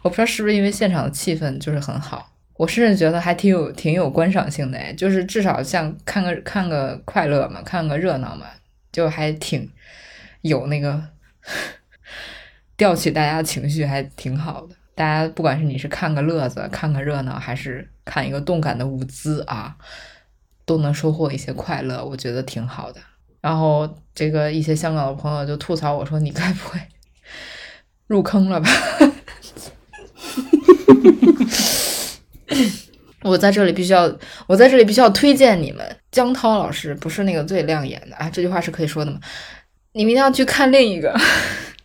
我不知道是不是因为现场的气氛就是很好。我甚至觉得还挺有挺有观赏性的哎，就是至少像看个看个快乐嘛，看个热闹嘛，就还挺有那个 调起大家情绪，还挺好的。大家不管是你是看个乐子、看个热闹，还是看一个动感的舞姿啊，都能收获一些快乐，我觉得挺好的。然后这个一些香港的朋友就吐槽我说：“你该不会 入坑了吧？” 我在这里必须要，我在这里必须要推荐你们，江涛老师不是那个最亮眼的啊，这句话是可以说的吗？你们一定要去看另一个，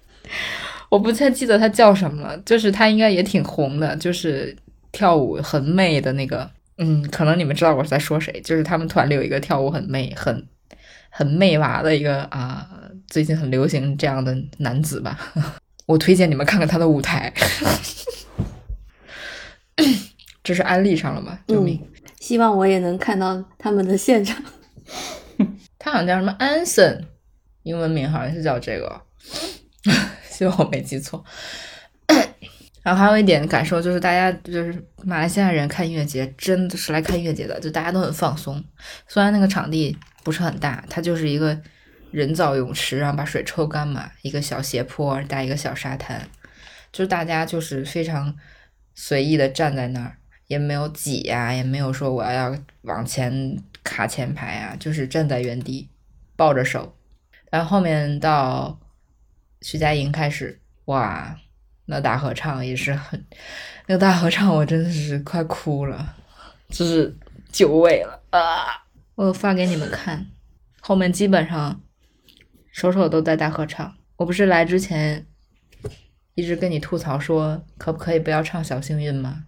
我不太记得他叫什么了，就是他应该也挺红的，就是跳舞很媚的那个，嗯，可能你们知道我是在说谁，就是他们团里有一个跳舞很媚、很很媚娃的一个啊，最近很流行这样的男子吧，我推荐你们看看他的舞台。这是安利上了吗？救命！希望我也能看到他们的现场。他好像叫什么 Anson，，英文名好像是叫这个，希望我没记错。然后还有一点感受就是，大家就是马来西亚人看音乐节，真的是来看音乐节的，就大家都很放松。虽然那个场地不是很大，它就是一个人造泳池，然后把水抽干嘛，一个小斜坡带一个小沙滩，就是大家就是非常随意的站在那儿。也没有挤呀，也没有说我要要往前卡前排啊，就是站在原地抱着手。然后后面到徐佳莹开始，哇，那大合唱也是很，那个大合唱我真的是快哭了，就是久违了啊！我发给你们看，后面基本上首首都在大合唱。我不是来之前一直跟你吐槽说，可不可以不要唱小幸运吗？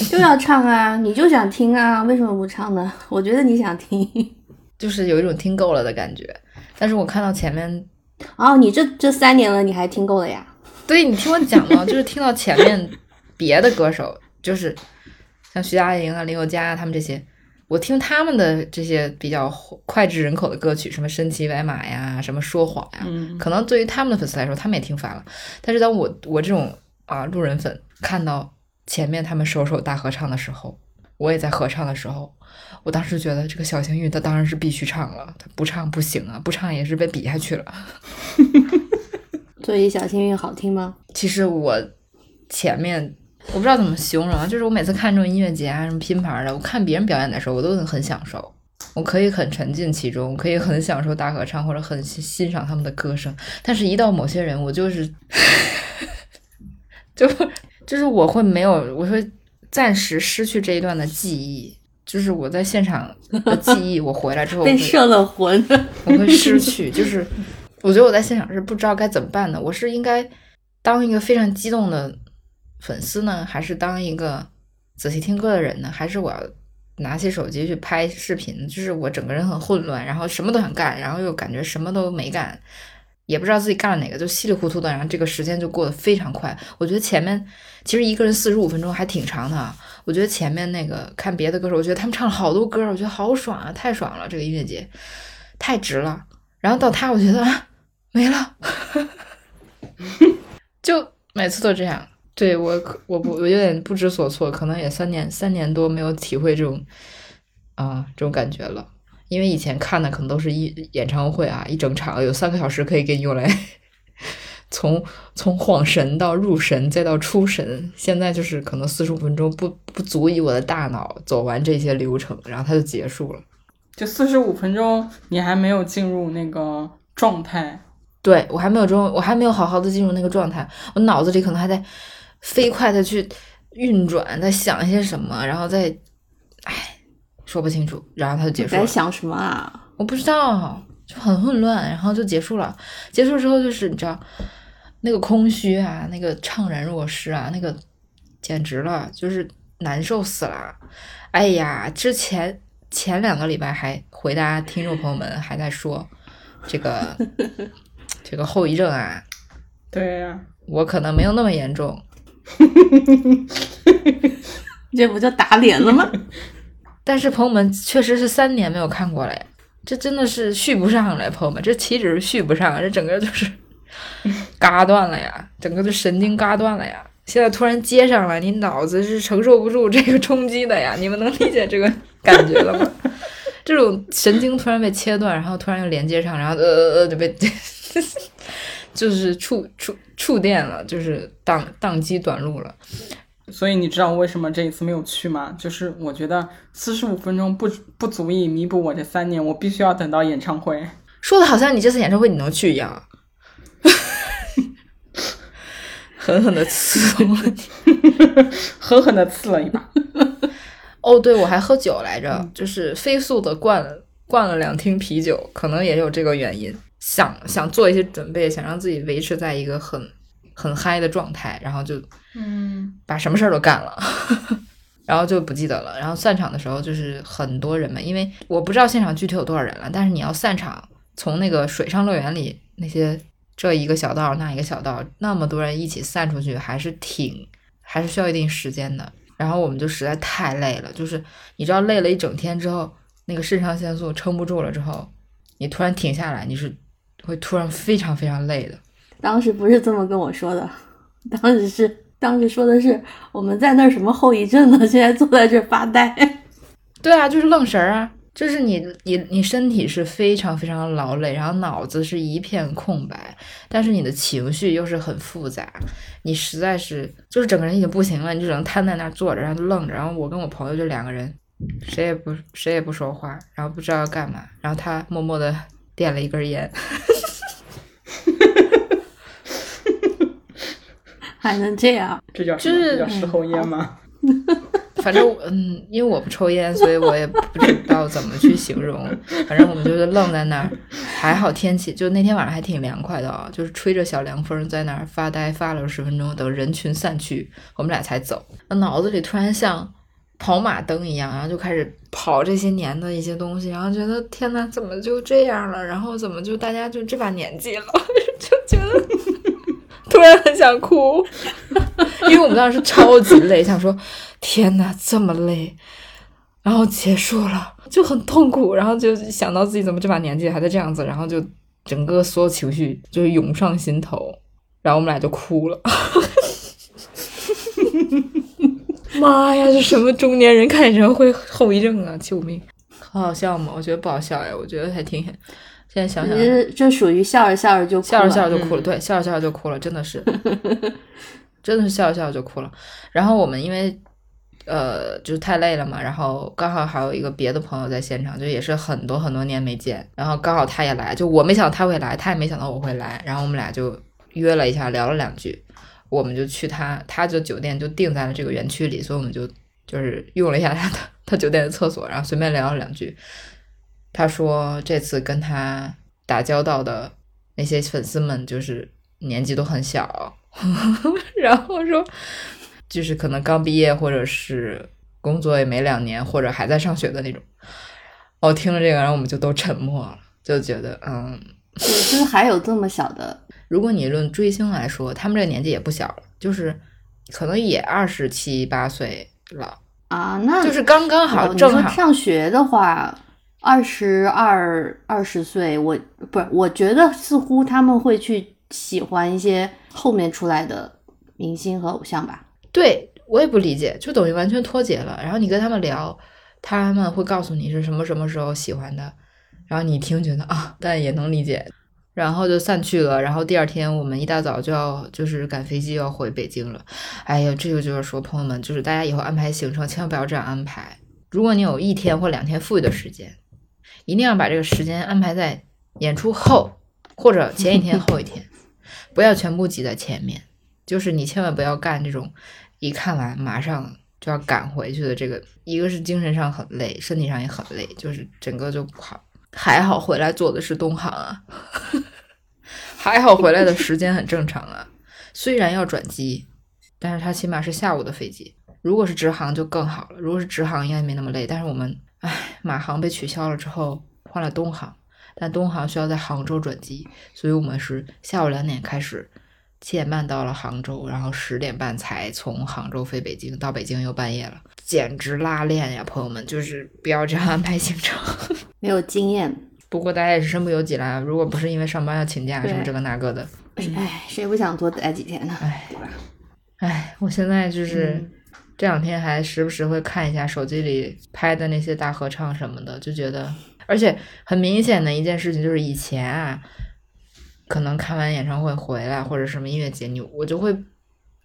就要唱啊！你就想听啊？为什么不唱呢？我觉得你想听，就是有一种听够了的感觉。但是我看到前面，哦，你这这三年了，你还听够了呀？对，你听我讲嘛，就是听到前面别的歌手，就是像徐佳莹啊、林宥嘉啊他们这些，我听他们的这些比较脍炙人口的歌曲，什么身骑白马呀，什么说谎呀，可能对于他们的粉丝来说，他们也听烦了。但是当我我这种啊路人粉看到。前面他们首首大合唱的时候，我也在合唱的时候，我当时觉得这个小幸运，他当然是必须唱了，他不唱不行啊，不唱也是被比下去了。所以小幸运好听吗？其实我前面我不知道怎么形容啊，就是我每次看这种音乐节啊，什么拼盘的，我看别人表演的时候，我都很享受，我可以很沉浸其中，可以很享受大合唱或者很欣赏他们的歌声。但是，一到某些人，我就是 就。就是我会没有，我会暂时失去这一段的记忆。就是我在现场的记忆，我回来之后被摄了魂，我会失去。就是我觉得我在现场是不知道该怎么办的。我是应该当一个非常激动的粉丝呢，还是当一个仔细听歌的人呢？还是我要拿起手机去拍视频，就是我整个人很混乱，然后什么都想干，然后又感觉什么都没干，也不知道自己干了哪个，就稀里糊涂的，然后这个时间就过得非常快。我觉得前面其实一个人四十五分钟还挺长的啊，我觉得前面那个看别的歌手，我觉得他们唱了好多歌，我觉得好爽啊，太爽了，这个音乐节太值了。然后到他，我觉得没了，就每次都这样。对我，我不，我有点不知所措，可能也三年三年多没有体会这种啊这种感觉了。因为以前看的可能都是一演唱会啊，一整场有三个小时可以给你用来 从从恍神到入神再到出神。现在就是可能四十五分钟不不足以我的大脑走完这些流程，然后它就结束了。就四十五分钟，你还没有进入那个状态。对我还没有中，我还没有好好的进入那个状态，我脑子里可能还在飞快的去运转，在想一些什么，然后再，唉，说不清楚，然后他就结束了。在想什么啊？我不知道，就很混乱，然后就结束了。结束之后就是你知道，那个空虚啊，那个怅然若失啊，那个简直了，就是难受死了。哎呀，之前。前两个礼拜还回答听众朋友们还在说这个 这个后遗症啊，对呀，我可能没有那么严重，这不就打脸了吗？但是朋友们确实是三年没有看过了，这真的是续不上了，朋友们，这岂止是续不上，这整个就是 嘎断了呀，整个的神经嘎断了呀。现在突然接上了，你脑子是承受不住这个冲击的呀！你们能理解这个感觉了吗？这种神经突然被切断，然后突然又连接上，然后呃呃呃就被 就是触触触电了，就是宕宕机短路了。所以你知道我为什么这一次没有去吗？就是我觉得四十五分钟不不足以弥补我这三年，我必须要等到演唱会。说的好像你这次演唱会你能去一样。狠狠的刺了 狠狠的刺了一把。哦，对，我还喝酒来着，就是飞速的灌灌了两听啤酒，可能也有这个原因。想想做一些准备，想让自己维持在一个很很嗨的状态，然后就嗯，把什么事儿都干了，然后就不记得了。然后散场的时候就是很多人嘛，因为我不知道现场具体有多少人了，但是你要散场，从那个水上乐园里那些。这一个小道，那一个小道，那么多人一起散出去，还是挺，还是需要一定时间的。然后我们就实在太累了，就是你知道，累了一整天之后，那个肾上腺素撑不住了之后，你突然停下来，你是会突然非常非常累的。当时不是这么跟我说的，当时是当时说的是我们在那儿什么后遗症呢？现在坐在这发呆。对啊，就是愣神儿啊。就是你，你，你身体是非常非常劳累，然后脑子是一片空白，但是你的情绪又是很复杂，你实在是就是整个人已经不行了，你就只能瘫在那儿坐着，然后愣着。然后我跟我朋友就两个人，谁也不谁也不说话，然后不知道要干嘛。然后他默默的点了一根烟，还能这样？这叫就是叫事后烟吗？反正嗯，因为我不抽烟，所以我也不知道怎么去形容。反正我们就是愣在那儿，还好天气就那天晚上还挺凉快的啊，就是吹着小凉风在那儿发呆，发了十分钟，等人群散去，我们俩才走。脑子里突然像跑马灯一样，然后就开始跑这些年的一些东西，然后觉得天呐，怎么就这样了？然后怎么就大家就这把年纪了，就觉得突然很想哭，因为我们当时超级累，想说。天呐，这么累，然后结束了，就很痛苦，然后就想到自己怎么这把年纪还在这样子，然后就整个所有情绪就涌上心头，然后我们俩就哭了。妈呀，这什么中年人看演唱会后遗症啊！救命，好好笑吗？我觉得不好笑呀，我觉得还挺……现在想想，这属于笑着笑着就笑着笑着就哭了，对，笑着笑着就哭了，真的是，真的是笑着笑着就哭了。然后我们因为。呃，就是太累了嘛，然后刚好还有一个别的朋友在现场，就也是很多很多年没见，然后刚好他也来，就我没想到他会来，他也没想到我会来，然后我们俩就约了一下，聊了两句，我们就去他，他就酒店就定在了这个园区里，所以我们就就是用了一下他的他酒店的厕所，然后随便聊了两句。他说这次跟他打交道的那些粉丝们就是年纪都很小，然后说。就是可能刚毕业，或者是工作也没两年，或者还在上学的那种。哦，听了这个，然后我们就都沉默了，就觉得，嗯，就是还有这么小的，如果你论追星来说，他们这个年纪也不小了，就是可能也二十七八岁了，啊，那就是刚刚好，哦你说正好。上学的话，二十二二十岁，我不是，我觉得似乎他们会去喜欢一些后面出来的明星和偶像吧。对我也不理解，就等于完全脱节了。然后你跟他们聊，他们会告诉你是什么什么时候喜欢的，然后你听觉得啊，但也能理解，然后就散去了。然后第二天我们一大早就要就是赶飞机要回北京了。哎呀，这个就是说，朋友们，就是大家以后安排行程千万不要这样安排。如果你有一天或两天富裕的时间，一定要把这个时间安排在演出后或者前一天 后一天，不要全部挤在前面。就是你千万不要干这种一看完马上就要赶回去的这个，一个是精神上很累，身体上也很累，就是整个就不好。还好回来坐的是东航啊，还好回来的时间很正常啊，虽然要转机，但是它起码是下午的飞机。如果是直航就更好了，如果是直航应该没那么累。但是我们，唉，马航被取消了之后换了东航，但东航需要在杭州转机，所以我们是下午两点开始，七点半到了杭州，然后十点半才从杭州飞北京，到北京又半夜了，简直拉练呀，朋友们，就是不要这样安排行程。没有经验，不过大家也是身不由己啦，如果不是因为上班要请假什么这个那个的，哎，谁不想多待几天呢？唉，唉，我现在就是、嗯这两天还时不时会看一下手机里拍的那些大合唱什么的，就觉得，而且很明显的一件事情就是以前啊，可能看完演唱会回来或者什么音乐节，你我就会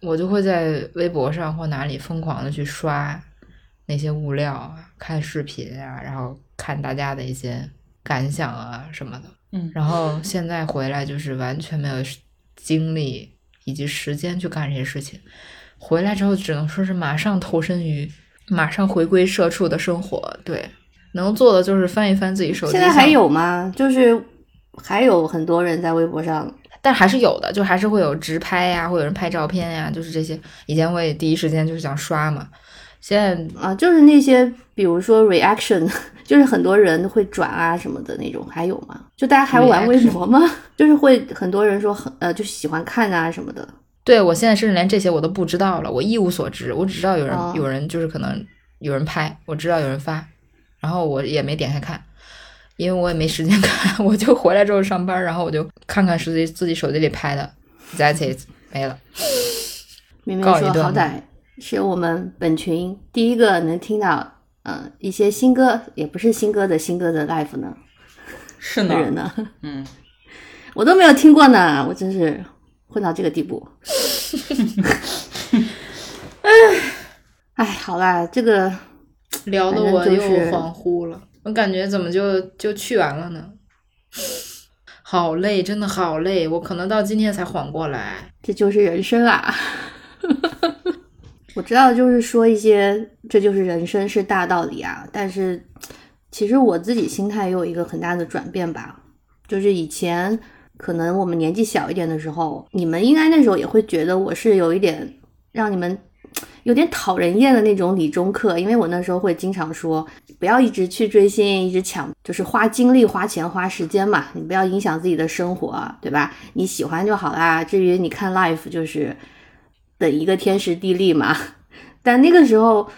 我就会在微博上或哪里疯狂的去刷那些物料啊，看视频啊，然后看大家的一些感想啊什么的。嗯然后现在回来就是完全没有精力以及时间去干这些事情。回来之后只能说是马上投身于，马上回归社畜的生活。对，能做的就是翻一翻自己手机。现在还，有吗？就是还有很多人在微博上，但还是有的，就还是会有直拍呀，会有人拍照片呀，就是这些。以前我也第一时间就是想刷嘛，现在啊，就是那些比如说 reaction，就是很多人会转啊什么的那种，还有吗？就大家还玩微博吗？就是会很多人说很呃，就喜欢看啊什么的。对我现在甚至连这些我都不知道了，我一无所知，我只知道有人、哦有人就是可能有人拍，我知道有人发，然后我也没点开看，因为我也没时间 看，我就回来之后上班，然后我就看看是自己自己手机里拍的，That's it，没了。明明说好歹是我们本群第一个能听到呃一些新歌，也不是新歌的新歌的 live 呢是呢，的人呢，嗯，我都没有听过呢，我真是混到这个地步。哎，哎，好啦，这个聊的我又恍惚了，我感觉怎么就就去完了呢？好累，真的好累，我可能到今天才缓过来。这就是人生啊！我知道，就是说一些这就是人生是大道理啊，但是其实我自己心态也有一个很大的转变吧，就是以前可能我们年纪小一点的时候，你们应该那时候也会觉得我是有一点让你们有点讨人厌的那种理中客，因为我那时候会经常说，不要一直去追星，一直抢，就是花精力、花钱、花时间嘛，你不要影响自己的生活，对吧？你喜欢就好啦。至于你看 live，就是等一个天时地利嘛。但那个时候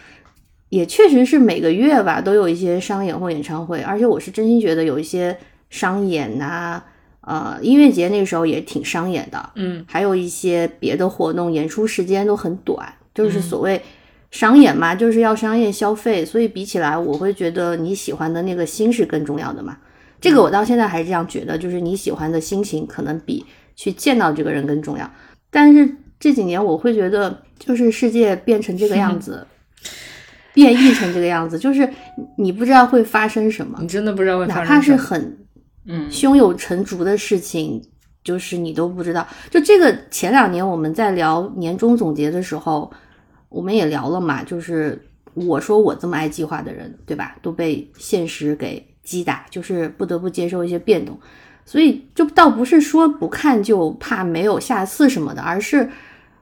也确实是每个月吧都有一些商演或演唱会，而且我是真心觉得有一些商演呐、呃，音乐节那个时候也挺商演的，嗯，还有一些别的活动，演出时间都很短，就是所谓商演嘛，就是要商业消费，所以比起来，我会觉得你喜欢的那个心是更重要的嘛。这个我到现在还是这样觉得，就是你喜欢的心情可能比去见到这个人更重要。但是这几年我会觉得，就是世界变成这个样子，变异成这个样子，就是你不知道会发生什么你，真的不知道会发哪怕是生什么。很嗯，胸有成竹的事情，就是你都不知道。就这个前两年我们在聊年终总结的时候，我们也聊了嘛，就是我说我这么爱计划的人，对吧，都被现实给击打，就是不得不接受一些变动。所以就倒不是说不看就怕没有下次什么的，而是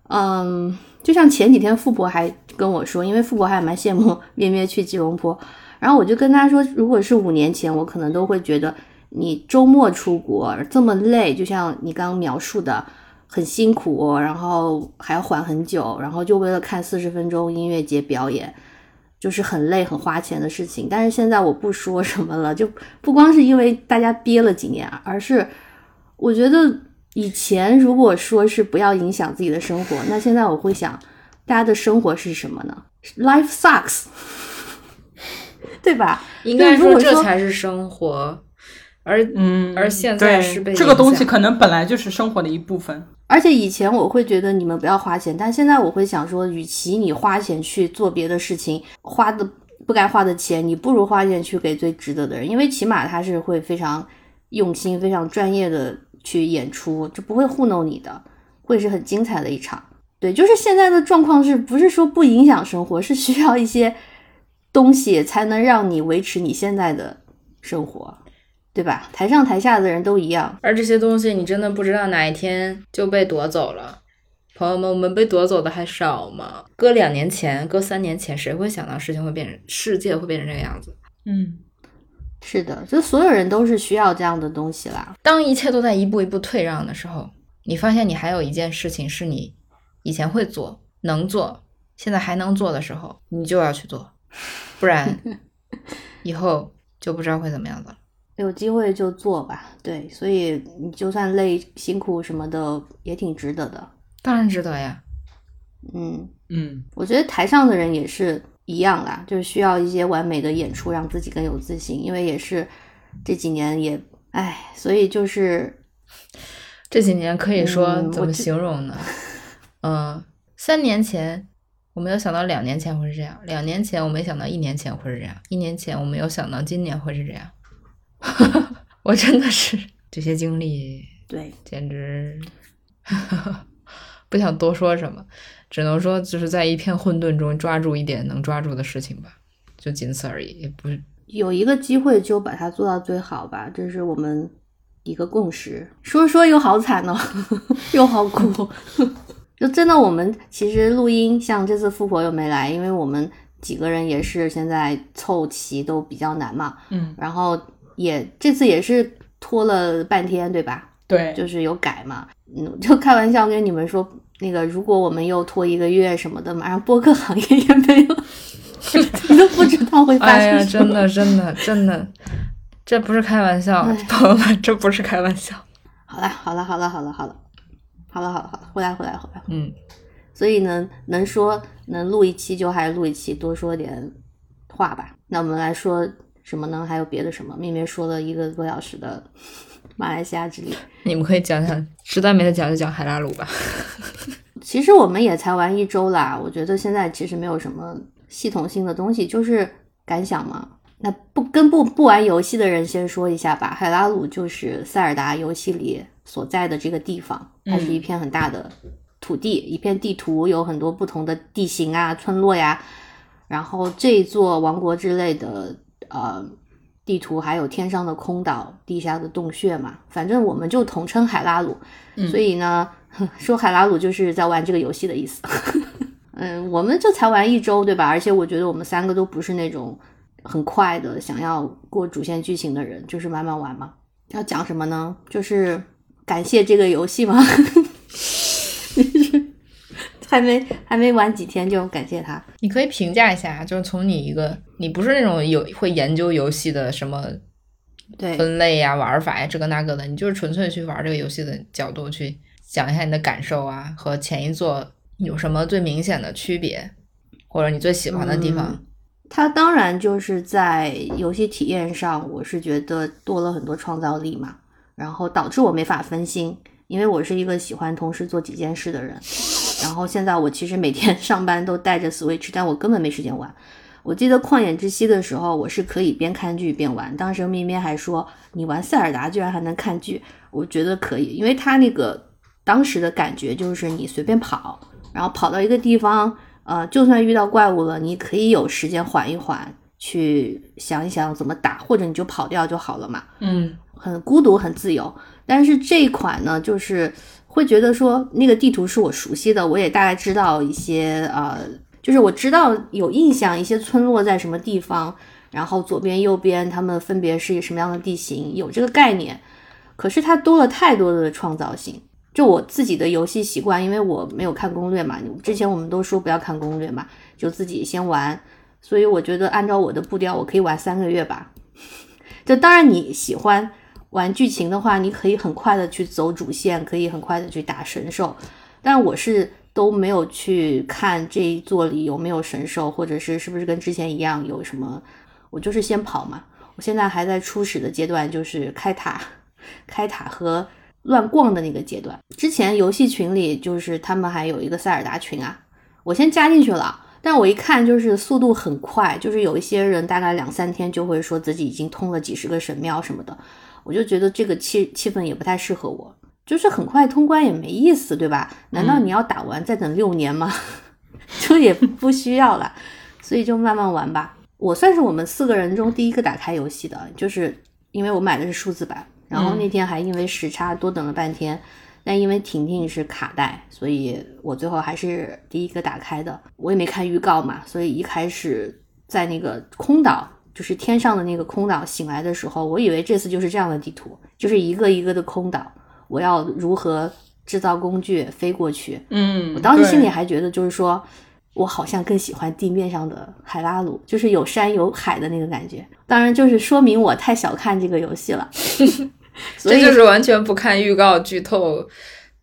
嗯，就像前几天富婆还跟我说，因为富婆还蛮羡慕咩咩去吉隆坡，然后我就跟他说，如果是五年前，我可能都会觉得你周末出国这么累，就像你刚刚描述的，很辛苦，然后还要缓很久，然后就为了看四十分钟音乐节表演，就是很累很花钱的事情。但是现在我不说什么了，就不光是因为大家憋了几年，而是我觉得。以前如果说是不要影响自己的生活，那现在我会想，大家的生活是什么呢？Life sucks，对吧？应该说这才是生活，而嗯，而现在是被这个东西可能本来就是生活的一部分。而且以前我会觉得你们不要花钱，但现在我会想说，与其你花钱去做别的事情，花的不该花的钱，你不如花钱去给最值得的人，因为起码他是会非常用心、非常专业的。去演出就不会糊弄你的，会是很精彩的一场。对，就是现在的状况是不是说不影响生活，是需要一些东西才能让你维持你现在的生活，对吧？台上台下的人都一样，而这些东西你真的不知道哪一天就被夺走了。朋友们，我们被夺走的还少吗？搁两年前，搁三年前，谁会想到事情会变成世界会变成这个样子？嗯。是的，就所有人都是需要这样的东西啦。当一切都在一步一步退让的时候，你发现你还有一件事情是你以前会做、能做，现在还能做的时候，你就要去做，不然 以后就不知道会怎么样子了。有机会就做吧，对，所以你就算累、辛苦什么的，也挺值得的。当然值得呀。嗯嗯，我觉得台上的人也是。一样啦，就是需要一些完美的演出，让自己更有自信。因为也是这几年也，唉，所以就是这几年可以说怎么形容呢？嗯，三年前我没有想到两年前会是这样，两年前我没想到一年前会是这样，一年前我没有想到今年会是这样。我真的是这些经历，对，简直 不想多说什么。只能说，就是在一片混沌中抓住一点能抓住的事情吧，就仅此而已。也不是有一个机会就把它做到最好吧，这是我们一个共识。说说又好惨哦，又好苦。就真的，我们其实录音，像这次富婆又没来，因为我们几个人也是现在凑齐都比较难嘛。嗯，然后也这次也是拖了半天，对吧？对，就是有改嘛。嗯，就开玩笑跟你们说。那个，如果我们又拖一个月什么的，马上播客行业也没有，你都不知道会发生。哎呀，真的，真的，真的，这不是开玩笑，朋友们，这不是开玩笑。好了，好了，好了，好了，好了，好了，好了，好了，回来，回来，回来。嗯，所以呢，能说能录一期就还是录一期，多说点话吧。那我们来说什么呢？还有别的什么？明明说了一个多小时的。马来西亚之旅，你们可以讲讲，实在没得讲就讲海拉鲁吧。其实我们也才玩一周啦，我觉得现在其实没有什么系统性的东西，就是感想嘛。那不跟不不玩游戏的人先说一下吧。海拉鲁就是塞尔达游戏里所在的这个地方，它是一片很大的土地，一片地图有很多不同的地形啊、村落呀。然后这座王国之类的，呃。地图还有天上的空岛、地下的洞穴嘛，反正我们就统称海拉鲁。所以呢，说海拉鲁就是在玩这个游戏的意思。嗯，我们这才玩一周，对吧？而且我觉得我们三个都不是那种很快的想要过主线剧情的人，就是慢慢玩嘛。要讲什么呢？就是感谢这个游戏吗？还没还没玩几天就感谢他，你可以评价一下，就是从你一个你不是那种有会研究游戏的什么对。分类呀、玩法呀这个那个的，你就是纯粹去玩这个游戏的角度去讲一下你的感受啊，和前一座有什么最明显的区别，或者你最喜欢的地方。它当然就是在游戏体验上，我是觉得多了很多创造力嘛，然后导致我没法分心，因为我是一个喜欢同时做几件事的人。然后现在我其实每天 上班都带着 Switch，但我根本没时间玩。我记得旷野之息的时候，我是可以边看剧边玩。当时咩咩还说你玩塞尔达居然还能看剧，我觉得可以，因为他那个当时的感觉就是你随便跑，然后跑到一个地方，呃，就算遇到怪物了，你可以有时间缓一缓，去想一想怎么打，或者你就跑掉就好了嘛。嗯，很孤独，很自由。但是这一款呢，就是。会觉得说那个地图是我熟悉的，我也大概知道一些呃，就是我知道有印象一些村落在什么地方，然后左边右边他们分别是什么样的地形，有这个概念。可是它多了太多的创造性，就我自己的游戏习惯，因为我没有看攻略嘛，之前我们都说不要看攻略嘛，就自己先玩，所以我觉得按照我的步调，我可以玩三个月吧。就当然你喜欢。玩剧情的话，你可以很快的去走主线，可以很快的去打神兽。但我是都没有去看这一座里有没有神兽，或者是是不是跟之前一样有什么。我就是先跑嘛。我现在还在初始的阶段，就是开塔、开塔和乱逛的那个阶段。之前游戏群里就是他们还有一个塞尔达群啊，我先加进去了。但我一看就是速度很快，就是有一些人大概两三天就会说自己已经通了几十个神庙什么的。我就觉得这个气气氛也不太适合我，就是很快通关也没意思，对吧？难道你要打完再等六年吗？就也不需要了，所以就慢慢玩吧。我算是我们四个人中第一个打开游戏的，就是因为我买的是数字版，然后那天还因为时差多等了半天，但因为婷婷是卡带，所以我最后还是第一个打开的。我也没看预告嘛，所以一开始在那个空岛。就是天上的那个空岛，醒来的时候，我以为这次就是这样的地图，就是一个一个的空岛，我要如何制造工具飞过去？嗯，我当时心里还觉得，就是说我好像更喜欢地面上的海拉鲁，就是有山有海的那个感觉。当然，就是说明我太小看这个游戏了，这就是完全不看预告剧透，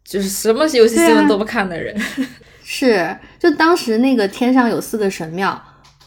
就是什么游戏新闻都不看的人。是，就当时那个天上有四个神庙。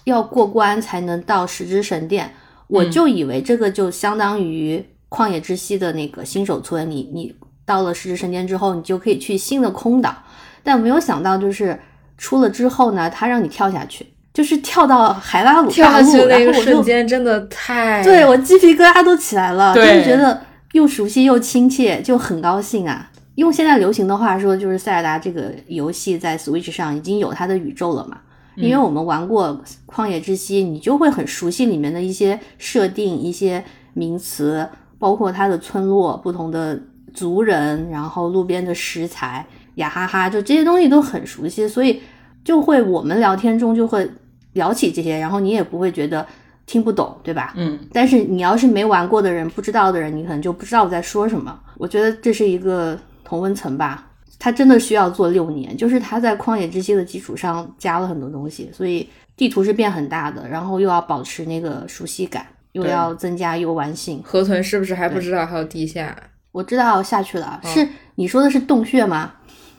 要过关才能到十之神殿，我就以为这个就相当于旷野之息的那个新手村，你你到了十之神殿之后，你就可以去新的空岛。但没有想到，就是出了之后呢，他让你跳下去，就是跳到海拉鲁跳下去那个瞬间，真的太对我鸡皮疙瘩都起来了，就是觉得又熟悉又亲切，就很高兴啊。用现在流行的话说，就是塞尔达这个游戏在 Switch 上已经有它的宇宙了嘛。因为我们玩过《旷野之息》，你就会很熟悉里面的一些设定、一些名词，包括它的村落、不同的族人，然后路边的食材，呀哈哈，就这些东西都很熟悉，所以就会我们聊天中就会聊起这些，然后你也不会觉得听不懂，对吧？嗯。但是你要是没玩过的人、不知道的人，你可能就不知道我在说什么。我觉得这是一个同温层吧。它真的需要做六年，就是它在旷野之息的基础上加了很多东西，所以地图是变很大的，然后又要保持那个熟悉感，又要增加游玩性。河豚是不是还不知道还有地下？我知道下去了，是你说的是洞穴吗？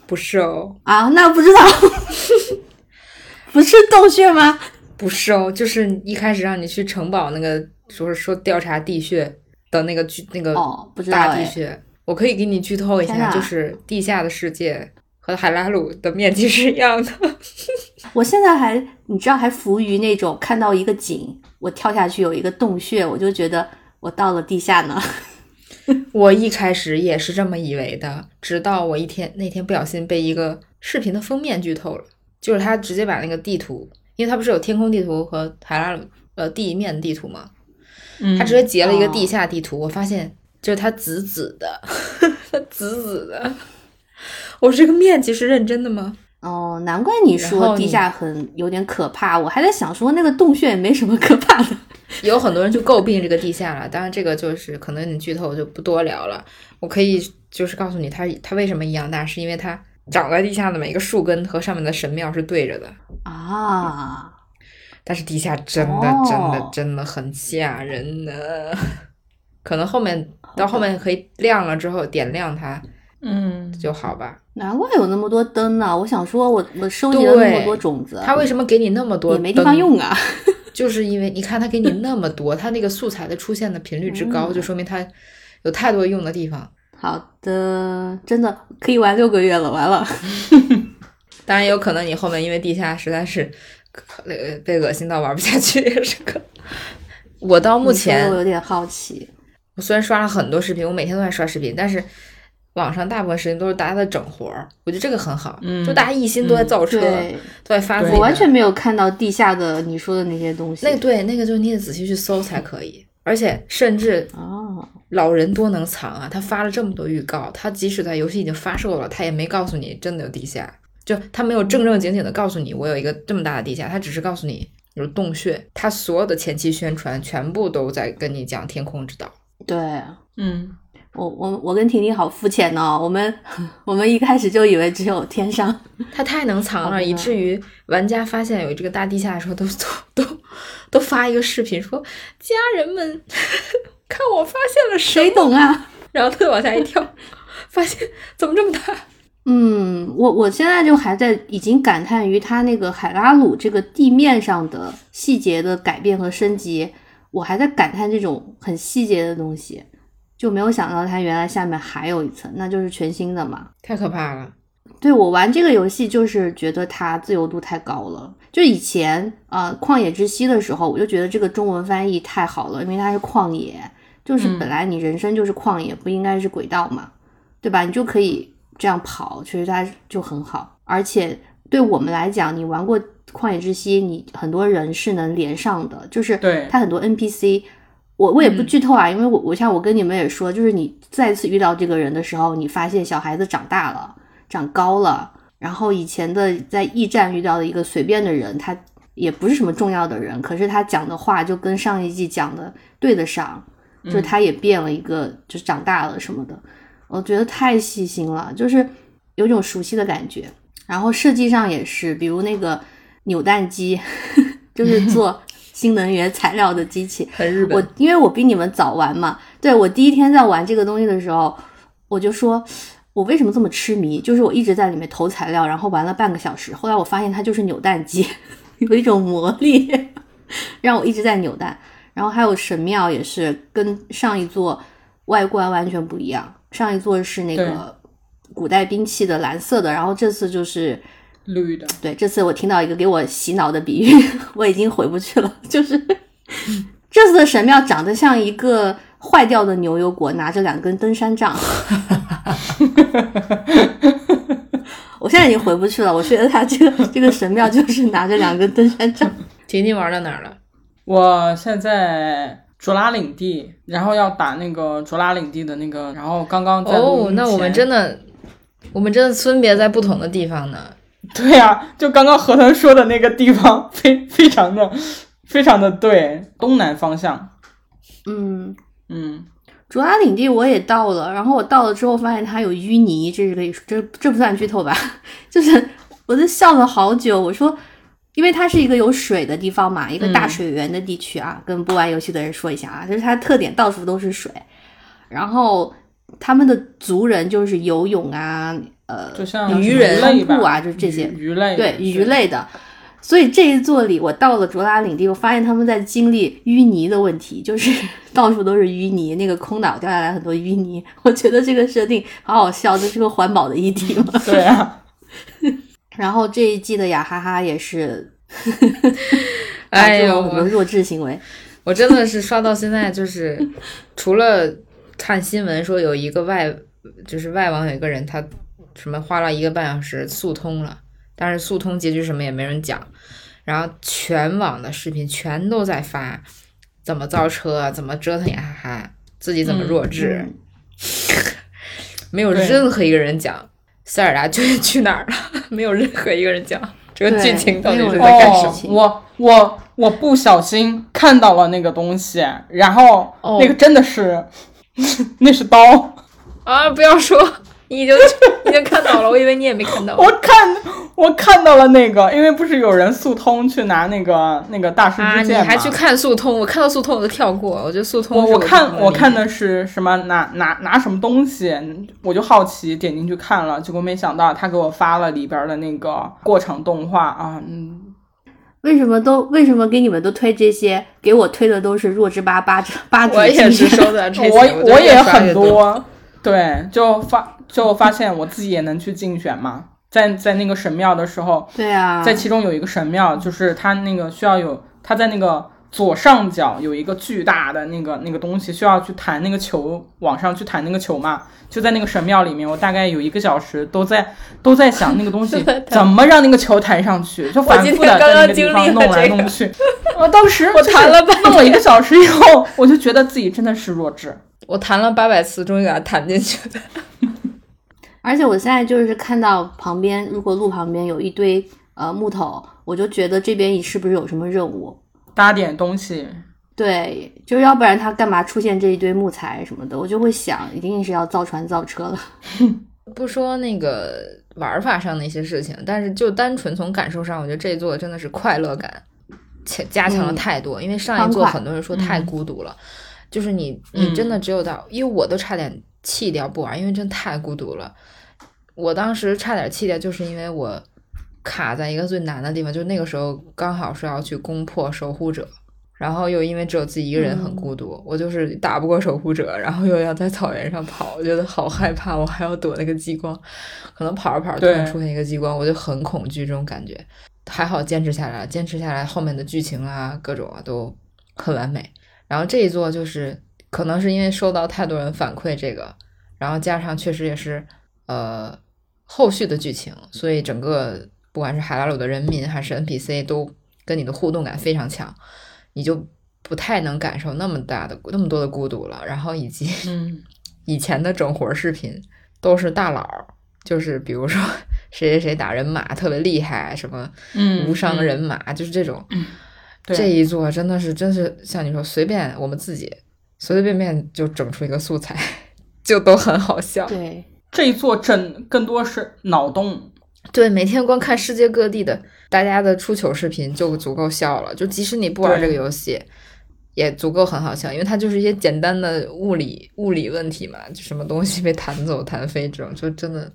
不是哦，啊，那不知道，不是洞穴吗？不是哦，就是一开始让你去城堡那个，说是说调查地穴的那个巨那个哦，不知道大地穴。我可以给你剧透一下，就是地下的世界和海拉鲁的面积是一样的。我现在还你知道还浮于那种看到一个井，我跳下去有一个洞穴，我就觉得我到了地下呢。我一开始也是这么以为的，直到我一天那天不小心被一个视频的封面剧透了，就是他直接把那个地图，因为他不是有天空地图和海拉鲁呃地面地图吗？他直接截了一个地下地图，我发现。就是它紫紫的，它紫紫的。我这个面积是认真的吗？哦，难怪你说地下很有点可怕。我还在想说那个洞穴也没什么可怕的。有很多人就诟病这个地下了，当然这个就是可能有点剧透，我就不多聊了。我可以就是告诉你，它它为什么一样大，是因为它长在地下的每一个树根和上面的神庙是对着的啊。但是地下真的真的真的很吓人呢。可能后面到后面可以亮了之后点亮它，嗯，就好吧。难怪有那么多灯呢！我想说，我我收集了那么多种子，它为什么给你那么多？也没地方用啊。就是因为你看它给你那么多，它那个素材的出现的频率之高，就说明它有太多用的地方。好的，真的可以玩六个月了，完了。当然有可能你后面因为地下实在是被恶心到玩不下去，也是可。我到目前我有点好奇。我虽然刷了很多视频，我每天都在刷视频，但是网上大部分视频都是大家在整活儿，我觉得这个很好，就大家一心都在造车，都在发。我完全没有看到地下的你说的那些东西。那对那个就是你得仔细去搜才可以。而且甚至哦，老人多能藏啊！他发了这么多预告，他即使在游戏已经发售了，他也没告诉你真的有地下，就他没有正正经经的告诉你我有一个这么大的地下，他只是告诉你有洞穴。他所有的前期宣传全部都在跟你讲天空之岛。对嗯，我我我跟婷婷好肤浅哦，我们 我们一开始就以为只有天上，他太能藏了，以至于玩家发现有这个大地下的时候，都都都都发一个视频说：“家人们，看我发现了谁么懂啊？？”然后他就往下一跳，发现怎么这么大？嗯，我我现在就还在已经感叹于它那个海拉鲁这个地面上的细节的改变和升级，我还在感叹这种很细节的东西，就没有想到它原来下面还有一层，那就是全新的嘛。太可怕了！对我玩这个游戏，就是觉得它自由度太高了。就以前呃《旷野之息》的时候，我就觉得这个中文翻译太好了，因为它是旷野，就是嗯本来你人生就是旷野，不应该是轨道嘛，对吧？你就可以这样跑，其实它就很好。而且对我们来讲，你玩过《旷野之息》，你很多人是能连上的，就是对它很多 NPC。我我也不嗯剧透啊，因为我我像我跟你们也说，就是你再次遇到这个人的时候，你发现小孩子长大了，长高了，然后以前的在驿站遇到的一个随便的人，他也不是什么重要的人，可是他讲的话就跟上一季讲的对得上，就他也变了一个，就长大了什么的，我觉得太细心了，就是有种熟悉的感觉。然后设计上也是，比如那个扭蛋机，就是做新能源材料的机器，很日我，因为我比你们早玩嘛，对我第一天在玩这个东西的时候，我就说，我为什么这么痴迷？就是我一直在里面投材料，然后玩了半个小时，后来我发现它就是扭蛋机，有一种魔力，让我一直在扭蛋。然后还有神庙也是跟上一座外观完全不一样，上一座是那个古代兵器的蓝色的，然后这次就是绿的，对，这次我听到一个给我洗脑的比喻，我已经回不去了。就是 这次的神庙长得像一个坏掉的牛油果，拿着两根登山杖。我现在已经回不去了。我觉得他这个这个神庙就是拿着两根登山杖。婷婷玩到哪儿了？我现在卓拉领地，然后要打那个卓拉领地的那个，然后刚刚在哦，那我们真的，我们真的分别在不同的地方呢。对呀、就刚刚何腾说的那个地方，非非常的非常的对，东南方向，嗯，嗯，卓拉领地我也到了，然后我到了之后发现它有淤泥，这是可以这这不算剧透吧？就是我就笑了好久，我说。因为它是一个有水的地方嘛，一个大嗯水源的地区啊，跟不玩游戏的人说一下啊，就是它的特点到处都是水，然后他们的族人就是游泳啊，呃，就像鱼人类吧瀑啊，就是这些鱼鱼类，对鱼类的。所以这一座里，我到了卓拉领地，我发现他们在经历淤泥的问题，就是 到处都是淤泥，那个空岛掉下来很多淤泥。我觉得这个设定好好笑，这是个环保的议题嘛。对啊，然后这一季的雅哈哈也是，哎呦，很多弱智行为。我真的是刷到现在，就是除了看新闻说有一个外，就是外网有一个人他什么花了一个半小时速通了，但是速通结局什么也没人讲，然后全网的视频全都在发怎么造车，怎么折腾雅哈哈，自己怎么弱智，嗯 没有任何一个人讲。塞尔达究竟去哪儿了，没有任何一个人讲。这个剧情到底是在干什么。哦，我我我不小心看到了那个东西，然后哦。那个真的是，那是刀，啊！不要说，你已经已经看到了，我以为你也没看到。我看我看到了那个，因为不是有人速通去拿那个那个大师啊！你之剑吗？还去看速通？我看到速通我就跳过，我觉得速通我我看我看的是什么拿拿拿什么东西，我就好奇点进去看了，结果没想到他给我发了里边的那个过场动画啊，嗯，为什么都为什么给你们都推这些？给我推的都是弱智八八八我也是收的这些，我我也很多。多，对，就发就发现我自己也能去竞选嘛，在在那个神庙的时候，对啊，在其中有一个神庙，就是他那个需要有他在那个左上角有一个巨大的那个那个东西，需要去弹那个球，往上去弹那个球嘛。就在那个神庙里面，我大概有一个小时都在都在想那个东西 怎么让那个球弹上去，就反复的在那个地方弄来弄去。我当时我弹了弄了一个小时以后，我就觉得自己真的是弱智。我弹了八百次，终于给它弹进去了。而且我现在就是看到旁边，如果路旁边有一堆呃木头，我就觉得这边是不是有什么任务？搭点东西。对，就要不然他干嘛出现这一堆木材什么的？我就会想，一定是要造船造车了。不说那个玩法上的一些事情，但是就单纯从感受上，我觉得这一座真的是快乐感，且加强了太多。因为上一座很多人说太孤独了，就是你你真的只有到，因为我都差点弃掉不玩，因为真太孤独了。我当时差点弃掉，就是因为我卡在一个最难的地方，就是那个时候刚好是要去攻破守护者。然后又因为只有自己一个人很孤独，我就是打不过守护者，然后又要在草原上跑，我觉得好害怕，我还要躲那个激光，可能跑着跑着突然出现一个激光，我就很恐惧这种感觉。还好坚持下来，坚持下来，后面的剧情啊，各种啊都很完美。然后这一座就是可能是因为收到太多人反馈这个，然后加上确实也是呃后续的剧情，所以整个不管是海拉鲁的人民还是 NPC 都跟你的互动感非常强。你就不太能感受那么大的那么多的孤独了，然后以及 以前的整活视频都是大佬，就是比如说 谁谁谁打人马特别厉害，什么无伤人马，就是这种。这一座真的是，真是像你说，随便我们自己随随便便就整出一个素材，就都很好笑。对，这一座真更多是脑洞。对，每天光看世界各地的大家的出糗视频就足够笑了。就即使你不玩这个游戏，也足够很好笑，因为它就是一些简单的物理物理问题嘛，就什么东西被弹走、弹飞这种，就真的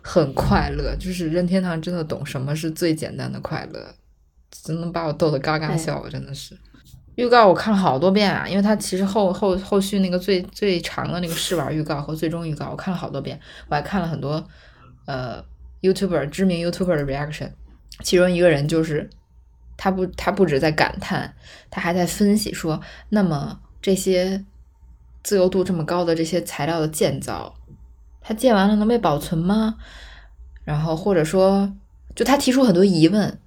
很快乐。就是任天堂真的懂什么是最简单的快乐，真能把我逗得嘎嘎笑，真的是。预告我看了好多遍啊，因为它其实后后后续那个最最长的那个试玩预告和最终预告我看了好多遍，我还看了很多呃。YouTuber 知名 YouTuber 的 reaction，其中一个人就是他不他不止在感叹，他还在分析说，那么这些自由度这么高的这些材料的建造，它建完了能被保存吗？然后或者说，就他提出很多疑问，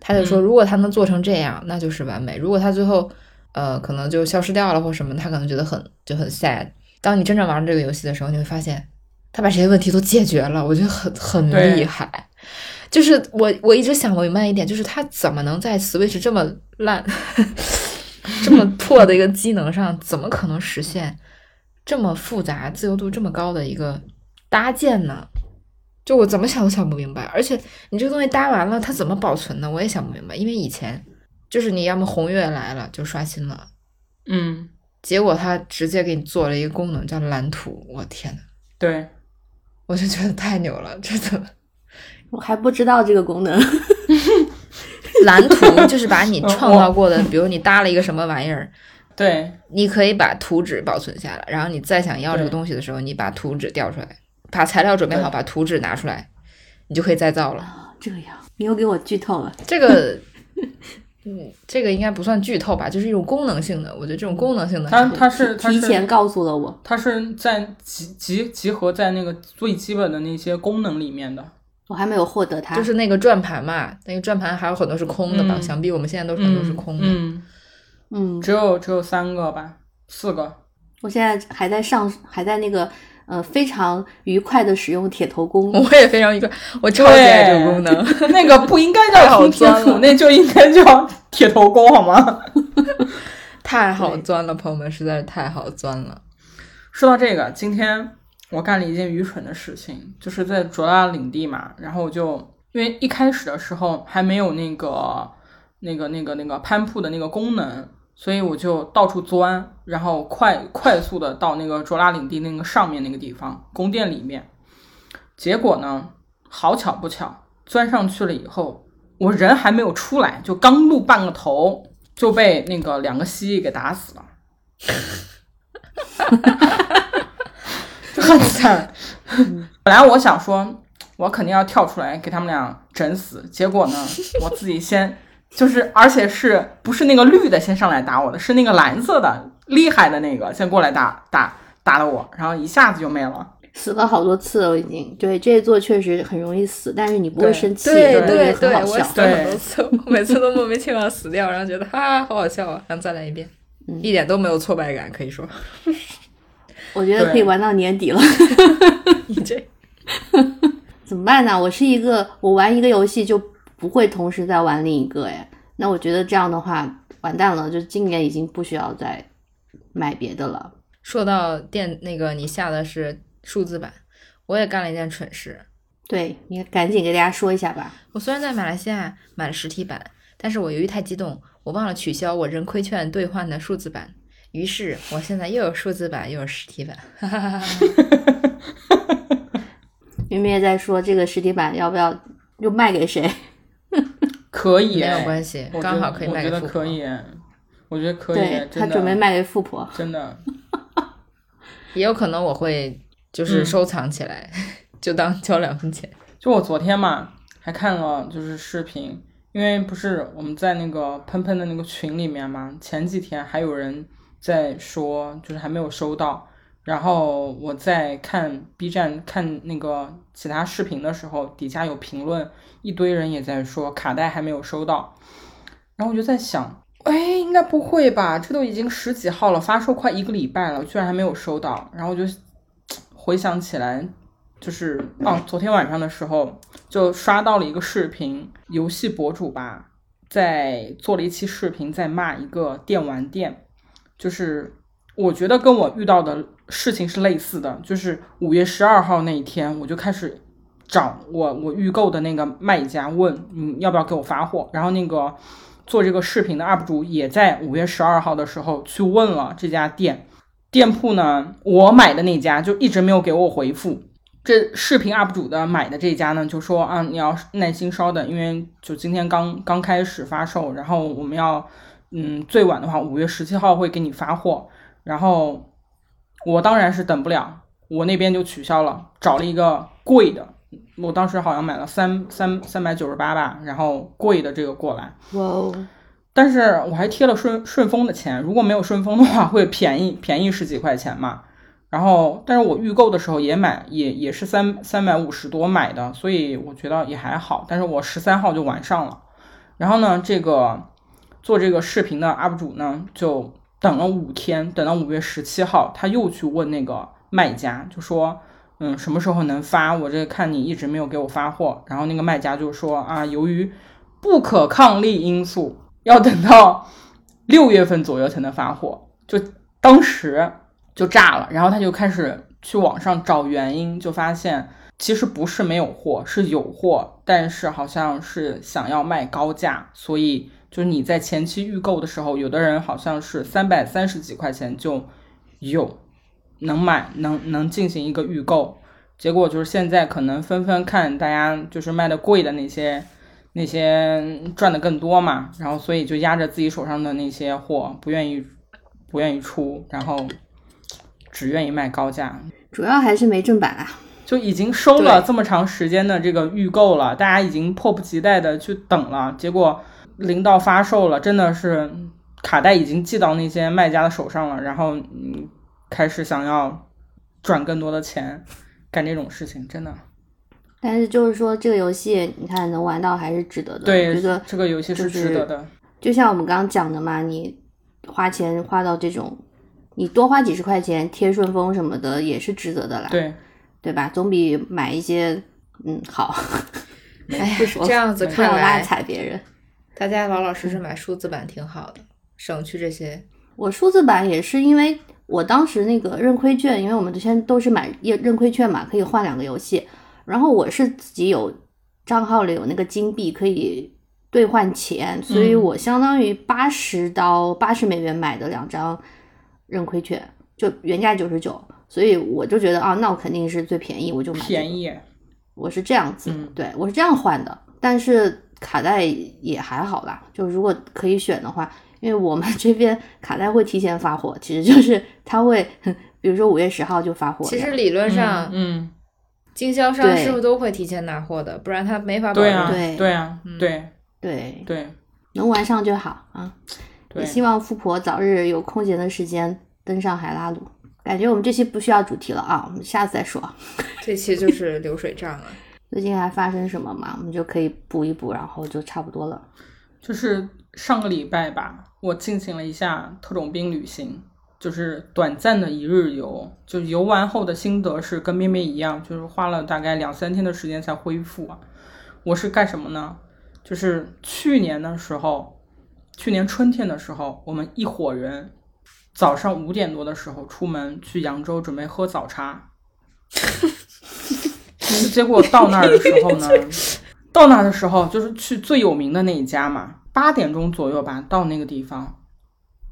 他就说，如果他能做成这样，那就是完美；如果他最后呃可能就消失掉了或什么，他可能觉得很就很 sad。当你真正玩这个游戏的时候，你会发现。他把这些问题都解决了，我觉得很很厉害。就是我我一直想不明白一点，就是他怎么能在 Switch 这么烂、这么破的一个机能上，怎么可能实现这么复杂、自由度这么高的一个搭建呢？就我怎么想都想不明白。而且你这个东西搭完了，它怎么保存呢？我也想不明白。因为以前就是你要么红月来了就刷新了，嗯，结果他直接给你做了一个功能叫蓝图，我天呐，对。我就觉得太牛了，真的，我还不知道这个功能。蓝图就是把你 创造过的，比如你搭了一个什么玩意儿，对，你可以把图纸保存下来，然后你再想要这个东西的时候，你把图纸调出来，把材料准备好，把图纸拿出来，你就可以再造了。这样，你又给我剧透了。这个。嗯，这个应该不算剧透吧，就是一种功能性的。我觉得这种功能性的，它它是提前告诉了我，它是在集集集合在那个最基本的那些功能里面的。我还没有获得它，就是那个转盘嘛，那个转盘还有很多是空的吧？想必我们现在都是很多是空的。嗯嗯，只有只有三个吧，四个。我现在还在上，还在那个。呃，非常愉快的使用铁头功，我也非常愉快，我超喜爱这个功能。那个不应该叫通天杵，那就应该叫铁头功，好吗？太好钻了，朋友们，实在是太好钻了。说到这个，今天我干了一件愚蠢的事情，就是在卓拉领地嘛，然后我就因为一开始的时候还没有那个那个那个那个攀瀑的那个功能。所以我就到处钻，然后快快速的到那个卓拉领地那个上面那个地方宫殿里面。结果呢，好巧不巧，钻上去了以后，我人还没有出来，就刚露半个头，就被那个两个蜥蜴给打死了，很惨。本来我想说，我肯定要跳出来给他们俩整死，结果呢，我自己先。就是而且是不是那个绿的先上来打我的，是那个蓝色的厉害的那个先过来打打打的我，然后一下子就没了。死了好多次了，我已经对这一座确实很容易死，但是你不会生气，对对对。我死了很多次，我每次都莫名其妙死掉，然后觉得啊好好笑啊，然后再来一遍，嗯一点都没有挫败感，可以说 我觉得可以玩到年底了，你这怎么办呢？我是一个我玩一个游戏就不会同时在玩另一个，哎，那我觉得这样的话完蛋了，就今年已经不需要再买别的了。说到电那个你下的是数字版，我也干了一件蠢事，对你赶紧给大家说一下吧。我虽然在马来西亚买了实体版，但是我由于太激动，我忘了取消我人亏券兑换的数字版，于是我现在又有数字版又有实体版，哈哈哈哈。明明也在说这个实体版要不要又卖给谁？可以，没有关系我刚好可以我觉卖给富婆得可以，我觉得可以，他真的准备卖给富婆。真的。也有可能我会就是收藏起来，就当交两分钱。就我昨天嘛，还看了就是视频，因为不是我们在那个喷喷的那个群里面嘛，前几天还有人在说，就是还没有收到。然后我在看 B 站看那个其他视频的时候，底下有评论，一堆人也在说卡带还没有收到。然后我就在想，哎，应该不会吧？这都已经十几号了，发售快一个礼拜了，居然还没有收到。然后我就回想起来，就是哦，昨天晚上的时候就刷到了一个视频，游戏博主吧，在做了一期视频，在骂一个电玩店，就是我觉得跟我遇到的事情是类似的，就是五月十二号那一天，我就开始找我我预购的那个卖家问，你要不要给我发货，然后那个做这个视频的 UP 主也在五月十二号的时候去问了这家店。店铺呢，我买的那家就一直没有给我回复。这视频 UP 主的买的这家呢，就说啊，你要耐心稍等，因为就今天刚刚开始发售，然后我们要，嗯，最晚的话五月十七号会给你发货。然后我当然是等不了，我那边就取消了，找了一个贵的，我当时好像买了三三三百九十八吧，然后贵的这个过来。哇哦，但是我还贴了顺顺丰的钱，如果没有顺丰的话，会便宜便宜十几块钱嘛。然后，但是我预购的时候也买，也也是三三百五十多买的，所以我觉得也还好。但是我十三号就完上了，然后呢，这个做这个视频的 UP 主呢，就等了五天，等到五月十七号，他又去问那个卖家，就说，嗯，什么时候能发？我这看你一直没有给我发货。然后那个卖家就说啊，由于不可抗力因素，要等到六月份左右才能发货，就当时就炸了。然后他就开始去网上找原因，就发现其实不是没有货，是有货，但是好像是想要卖高价，所以就是你在前期预购的时候，有的人好像是三百三十几块钱就有能买，能能进行一个预购。结果就是现在可能纷纷看大家就是卖的贵的那些。那些赚的更多嘛，然后所以就压着自己手上的那些货，不愿意不愿意出，然后只愿意卖高价，主要还是没正版啊。就已经收了这么长时间的这个预购了，大家已经迫不及待的去等了，结果临到发售了，真的是卡带已经寄到那些卖家的手上了，然后嗯开始想要赚更多的钱，干这种事情真的但是就是说，这个游戏你看能玩到还是值得的。对我觉得这个游戏是值得的，就像我们刚刚讲的嘛，你花钱花到这种，你多花几十块钱贴顺丰什么的也是值得的啦，对。对吧？总比买一些嗯好。哎呀，这样子看来，踩别人。大家老老实实买数字版挺好的，省去这些。我数字版也是因为我当时那个认亏券，因为我们之前都是买认认亏券嘛，可以换两个游戏。然后我是自己有账号里有那个金币可以兑换钱，所以嗯我相当于八十到八十美元买的两张认亏券，就原价九十九，所以我就觉得啊，那我肯定是最便宜，我就买、便。宜，我是这样子，嗯对我是这样换的，但是卡带也还好啦，就如果可以选的话，因为我们 这边卡带会提前发货，其实就是它会，比如说五月十号就发货。其实理论上，嗯，经销商对是不是都会提前拿货的？不然他没法保证。对啊，对对啊，嗯对对，对，能玩上就好啊。对也，希望富婆早日有空闲的时间登上海拉鲁。感觉我们这期不需要主题了啊，我们下次再说。这期就是流水账啊。最近还发生什么嘛？我们就可以补一补，然后就差不多了。就是上个礼拜吧，我进行了一下特种兵旅行，就是短暂的一日游。就游完后的心得是跟咩咩一样，就是花了大概两三天的时间才恢复啊。我是干什么呢？就是去年的时候，去年春天的时候，我们一伙人早上五点多的时候出门去扬州准备喝早茶，结果到那儿的时候呢，到那儿的时候就是去最有名的那一家嘛，八点钟左右吧到那个地方，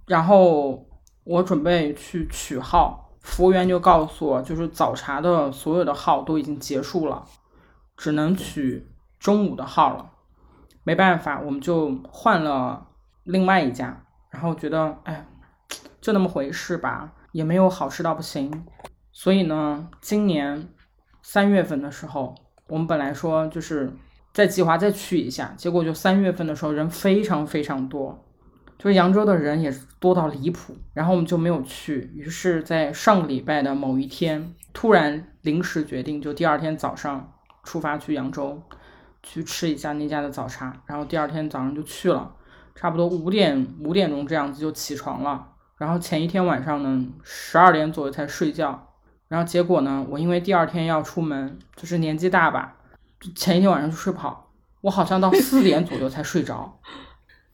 然后我准备去取号，服务员就告诉我，就是早茶的所有的号都已经结束了，只能取中午的号了。没办法，我们就换了另外一家，然后觉得哎，就那么回事吧，也没有好吃到不行。所以呢，今年三月份的时候，我们本来说就是在计划再去一下，结果就三月份的时候人非常非常多，就是扬州的人也多到离谱，然后我们就没有去。于是，在上个礼拜的某一天，突然临时决定，就第二天早上出发去扬州，去吃一下那家的早茶，然后第二天早上就去了，差不多五点五点钟这样子就起床了，然后前一天晚上呢十二点左右才睡觉。然后结果呢？我因为第二天要出门，就是年纪大吧，就前一天晚上就睡不好，我好像到四点左右才睡着，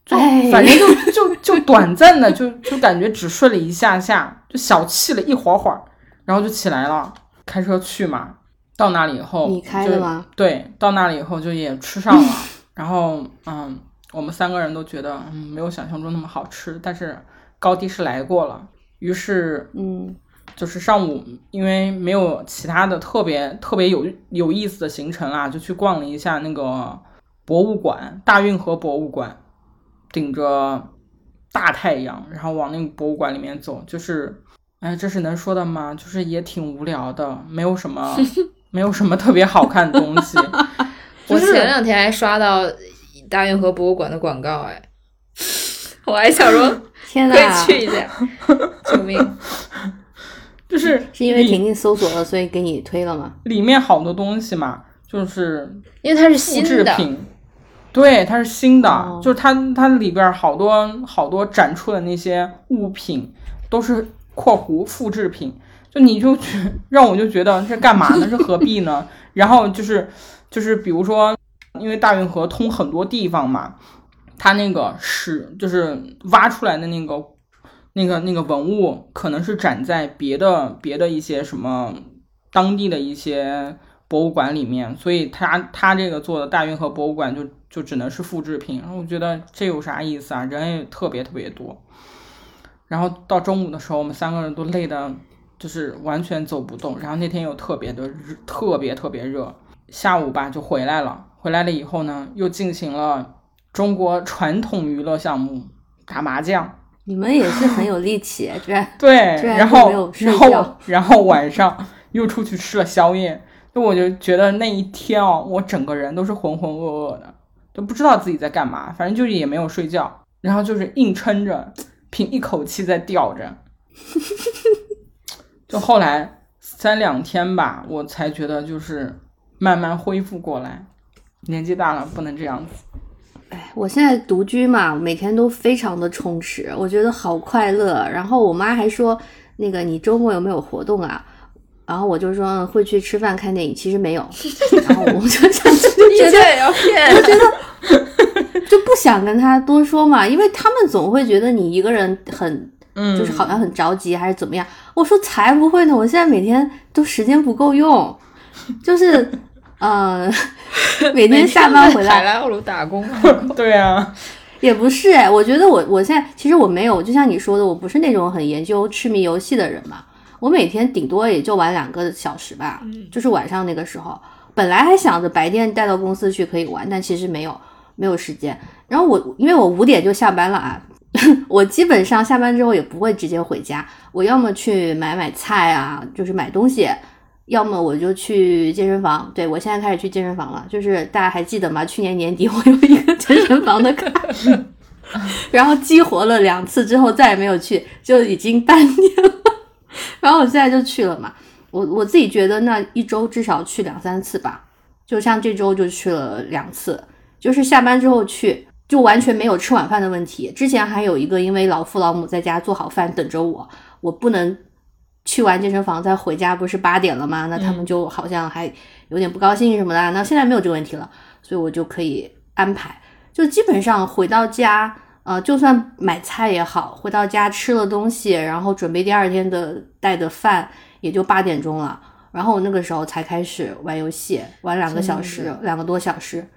就哎反正就就就短暂的就就感觉只睡了一下下，就小憩了一会儿会儿，然后就起来了，开车去嘛。到那里以后，你开吗？对，到那里以后就也吃上了，然后嗯，我们三个人都觉得嗯没有想象中那么好吃，但是高低是来过了，于是嗯，就是上午，因为没有其他的特别特别有有意思的行程啊，就去逛了一下那个博物馆，大运河博物馆，顶着大太阳，然后往那个博物馆里面走，就是，哎，这是能说的吗？就是也挺无聊的，没有什么 没有什么特别好看的东西。我前两天还刷到大运河博物馆的广告，哎，我还想说天可以，去一下，救命！就是是因为里婷婷搜索了，所以给你推了吗？里面好多东西嘛，就是因为它是复新，制品，对，它是新的，哦就是它它里边儿好多好多展出的那些物品都是（括弧复制品），就你就觉让我就觉得这干嘛呢？这何必呢？然后就是就是比如说，因为大运河通很多地方嘛，它那个是就是挖出来的那个那个那个文物，可能是展在别的别的一些什么当地的一些博物馆里面，所以他他这个做的大运河博物馆就就只能是复制品。然后我觉得这有啥意思啊？人也特别特别多。然后到中午的时候，我们三个人都累的，就是完全走不动。然后那天又特别的，特别特别热。下午吧就回来了，回来了以后呢，又进行了中国传统娱乐项目打麻将。你们也是很有力 气，居然对，然然后然后觉 然后晚上又出去吃了宵夜，就我就觉得那一天哦，我整个人都是浑浑噩噩的，都不知道自己在干嘛，反正就是也没有睡觉，然后就是硬撑着，凭一口气在吊着，就后来三两天吧，我才觉得就是慢慢恢复过来，年纪大了不能这样子。哎，我现在独居嘛，每天都非常的充实，我觉得好快乐。然后我妈还说，那个你周末有没有活动啊？然后我就说嗯会去吃饭看电影，其实没有。然后我就想就一觉得切也要骗，就不想跟他多说嘛，因为他们总会觉得你一个人很嗯，就是好像很着急还是怎么样。我说才不会呢，我现在每天都时间不够用，就是呃 每天下班回来海拉鲁打工，对啊，也不是哎，我觉得我我现在其实我没有，就像你说的，我不是那种很研究痴迷游戏的人嘛。我每天顶多也就玩两个小时吧，就是晚上那个时候。本来还想着白天带到公司去可以玩，但其实没有没有时间。然后我因为我五点就下班了啊，我基本上下班之后也不会直接回家，我要么去买买菜啊，就是买东西，要么我就去健身房。对我现在开始去健身房了，就是大家还记得吗？去年年底我有一个健身房的卡，然后激活了两次之后再也没有去，就已经半年了。然后我现在就去了嘛，我我自己觉得那一周至少去两三次吧，就像这周就去了两次，就是下班之后去，就完全没有吃晚饭的问题。之前还有一个，因为老父老母在家做好饭等着我，我不能去完健身房再回家，不是八点了吗？那他们就好像还有点不高兴什么的。那现在没有这个问题了，所以我就可以安排，就基本上回到家。呃，就算买菜也好，回到家吃了东西，然后准备第二天的带的饭，也就八点钟了。然后我那个时候才开始玩游戏，玩两个小时，两个多小时。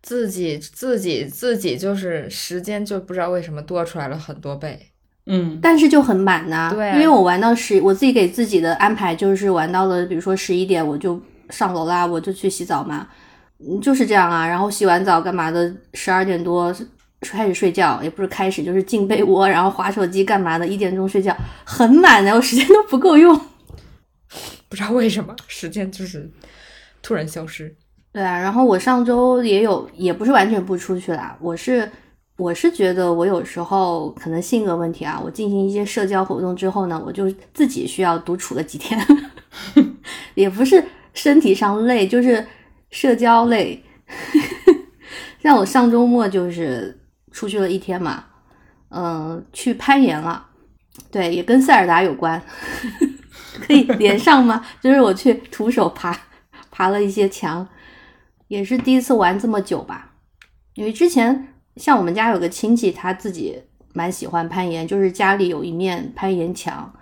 自己自己自己就是时间就不知道为什么多出来了很多倍。嗯，但是就很满呐、对因为我玩到十，我自己给自己的安排就是玩到了，比如说十一点我就上楼啦，我就去洗澡嘛，嗯就是这样啊。然后洗完澡干嘛的，十二点多开始睡觉，也不是开始就是进被窝，然后划手机干嘛的，一点钟睡觉，很满的，我时间都不够用。不知道为什么时间就是突然消失。对啊，然后我上周也有，也不是完全不出去啦，我是我是觉得我有时候可能性格问题啊，我进行一些社交活动之后呢，我就自己需要独处个几天，也不是身体上累，就是社交累。像我上周末就是出去了一天嘛，嗯、去攀岩了，对，也跟塞尔达有关，可以连上吗？就是我去徒手爬爬了一些墙。也是第一次玩这么久吧，因为之前像我们家有个亲戚，他自己蛮喜欢攀岩，就是家里有一面攀岩墙，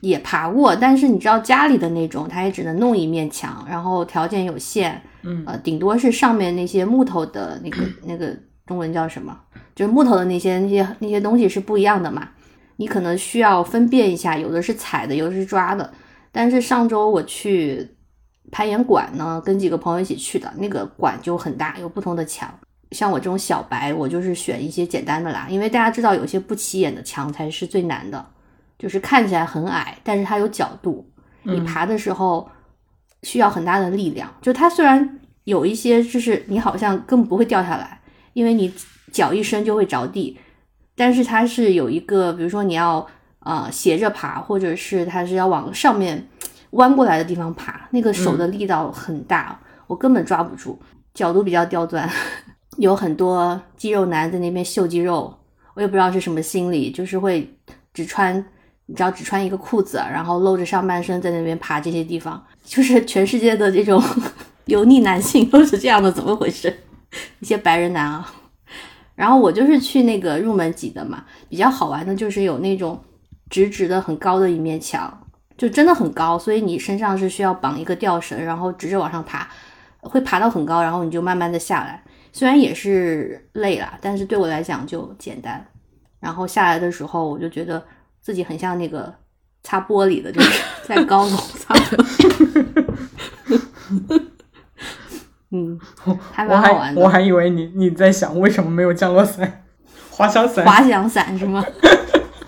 也爬过，但是你知道家里的那种，他也只能弄一面墙，然后条件有限，嗯呃，顶多是上面那些木头的那个那个中文叫什么，就是木头的那些那些那些东西是不一样的嘛，你可能需要分辨一下，有的是踩的，有的是抓的，但是上周我去。攀岩馆呢，跟几个朋友一起去的，那个馆就很大，有不同的墙。像我这种小白，我就是选一些简单的啦，因为大家知道有些不起眼的墙才是最难的，就是看起来很矮，但是它有角度，你爬的时候需要很大的力量。就它虽然有一些，就是你好像根本不会掉下来，因为你脚一伸就会着地，但是它是有一个，比如说你要呃斜着爬，或者是它是要往上面。弯过来的地方爬，那个手的力道很大，我根本抓不住，角度比较刁钻，有很多肌肉男在那边秀肌肉，我也不知道是什么心理，就是会只穿，你知道只穿一个裤子，然后露着上半身在那边爬这些地方，就是全世界的这种 油腻男性都是这样的，怎么回事？一些白人男啊，然后我就是去那个入门级的嘛，比较好玩的就是有那种直直的很高的一面墙。就真的很高，所以你身上是需要绑一个吊绳，然后直着往上爬，会爬到很高，然后你就慢慢的下来。虽然也是累了，但是对我来讲就简单。然后下来的时候，我就觉得自己很像那个擦玻璃的，就是 在高楼擦。嗯，还蛮好玩的。我还以为你你在想为什么没有降落伞、滑翔伞。滑翔伞是吗？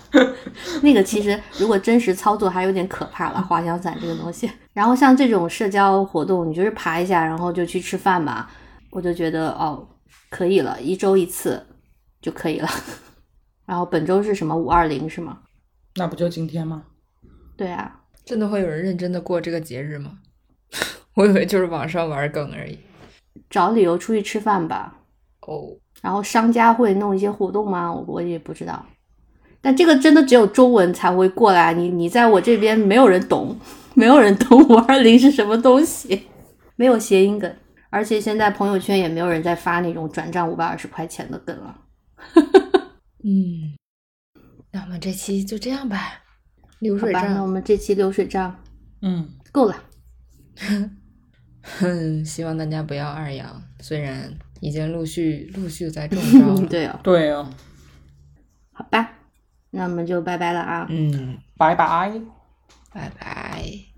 那个其实如果真实操作还有点可怕了，滑翔伞这个东西。然后像这种社交活动，你就是爬一下，然后就去吃饭嘛，我就觉得哦，可以了，一周一次就可以了。然后本周是什么五二零是吗？那不就今天吗？对啊，真的会有人认真的过这个节日吗？我以为就是网上玩梗而已。找理由出去吃饭吧。哦，然后商家会弄一些活动吗？我我也不知道。但这个真的只有中文才会过来，你你在我这边没有人懂，没有人懂五二零是什么东西，没有谐音梗，而且现在朋友圈也没有人在发那种转账五百二十块钱的梗了。嗯，那我们这期就这样吧。流水账，那我，们这期流水账嗯，够了。哼，希望大家不要二阳，虽然已经陆续陆续在中招了。对哦，对哦，好吧，那我们就拜拜了啊。嗯，拜拜。拜拜。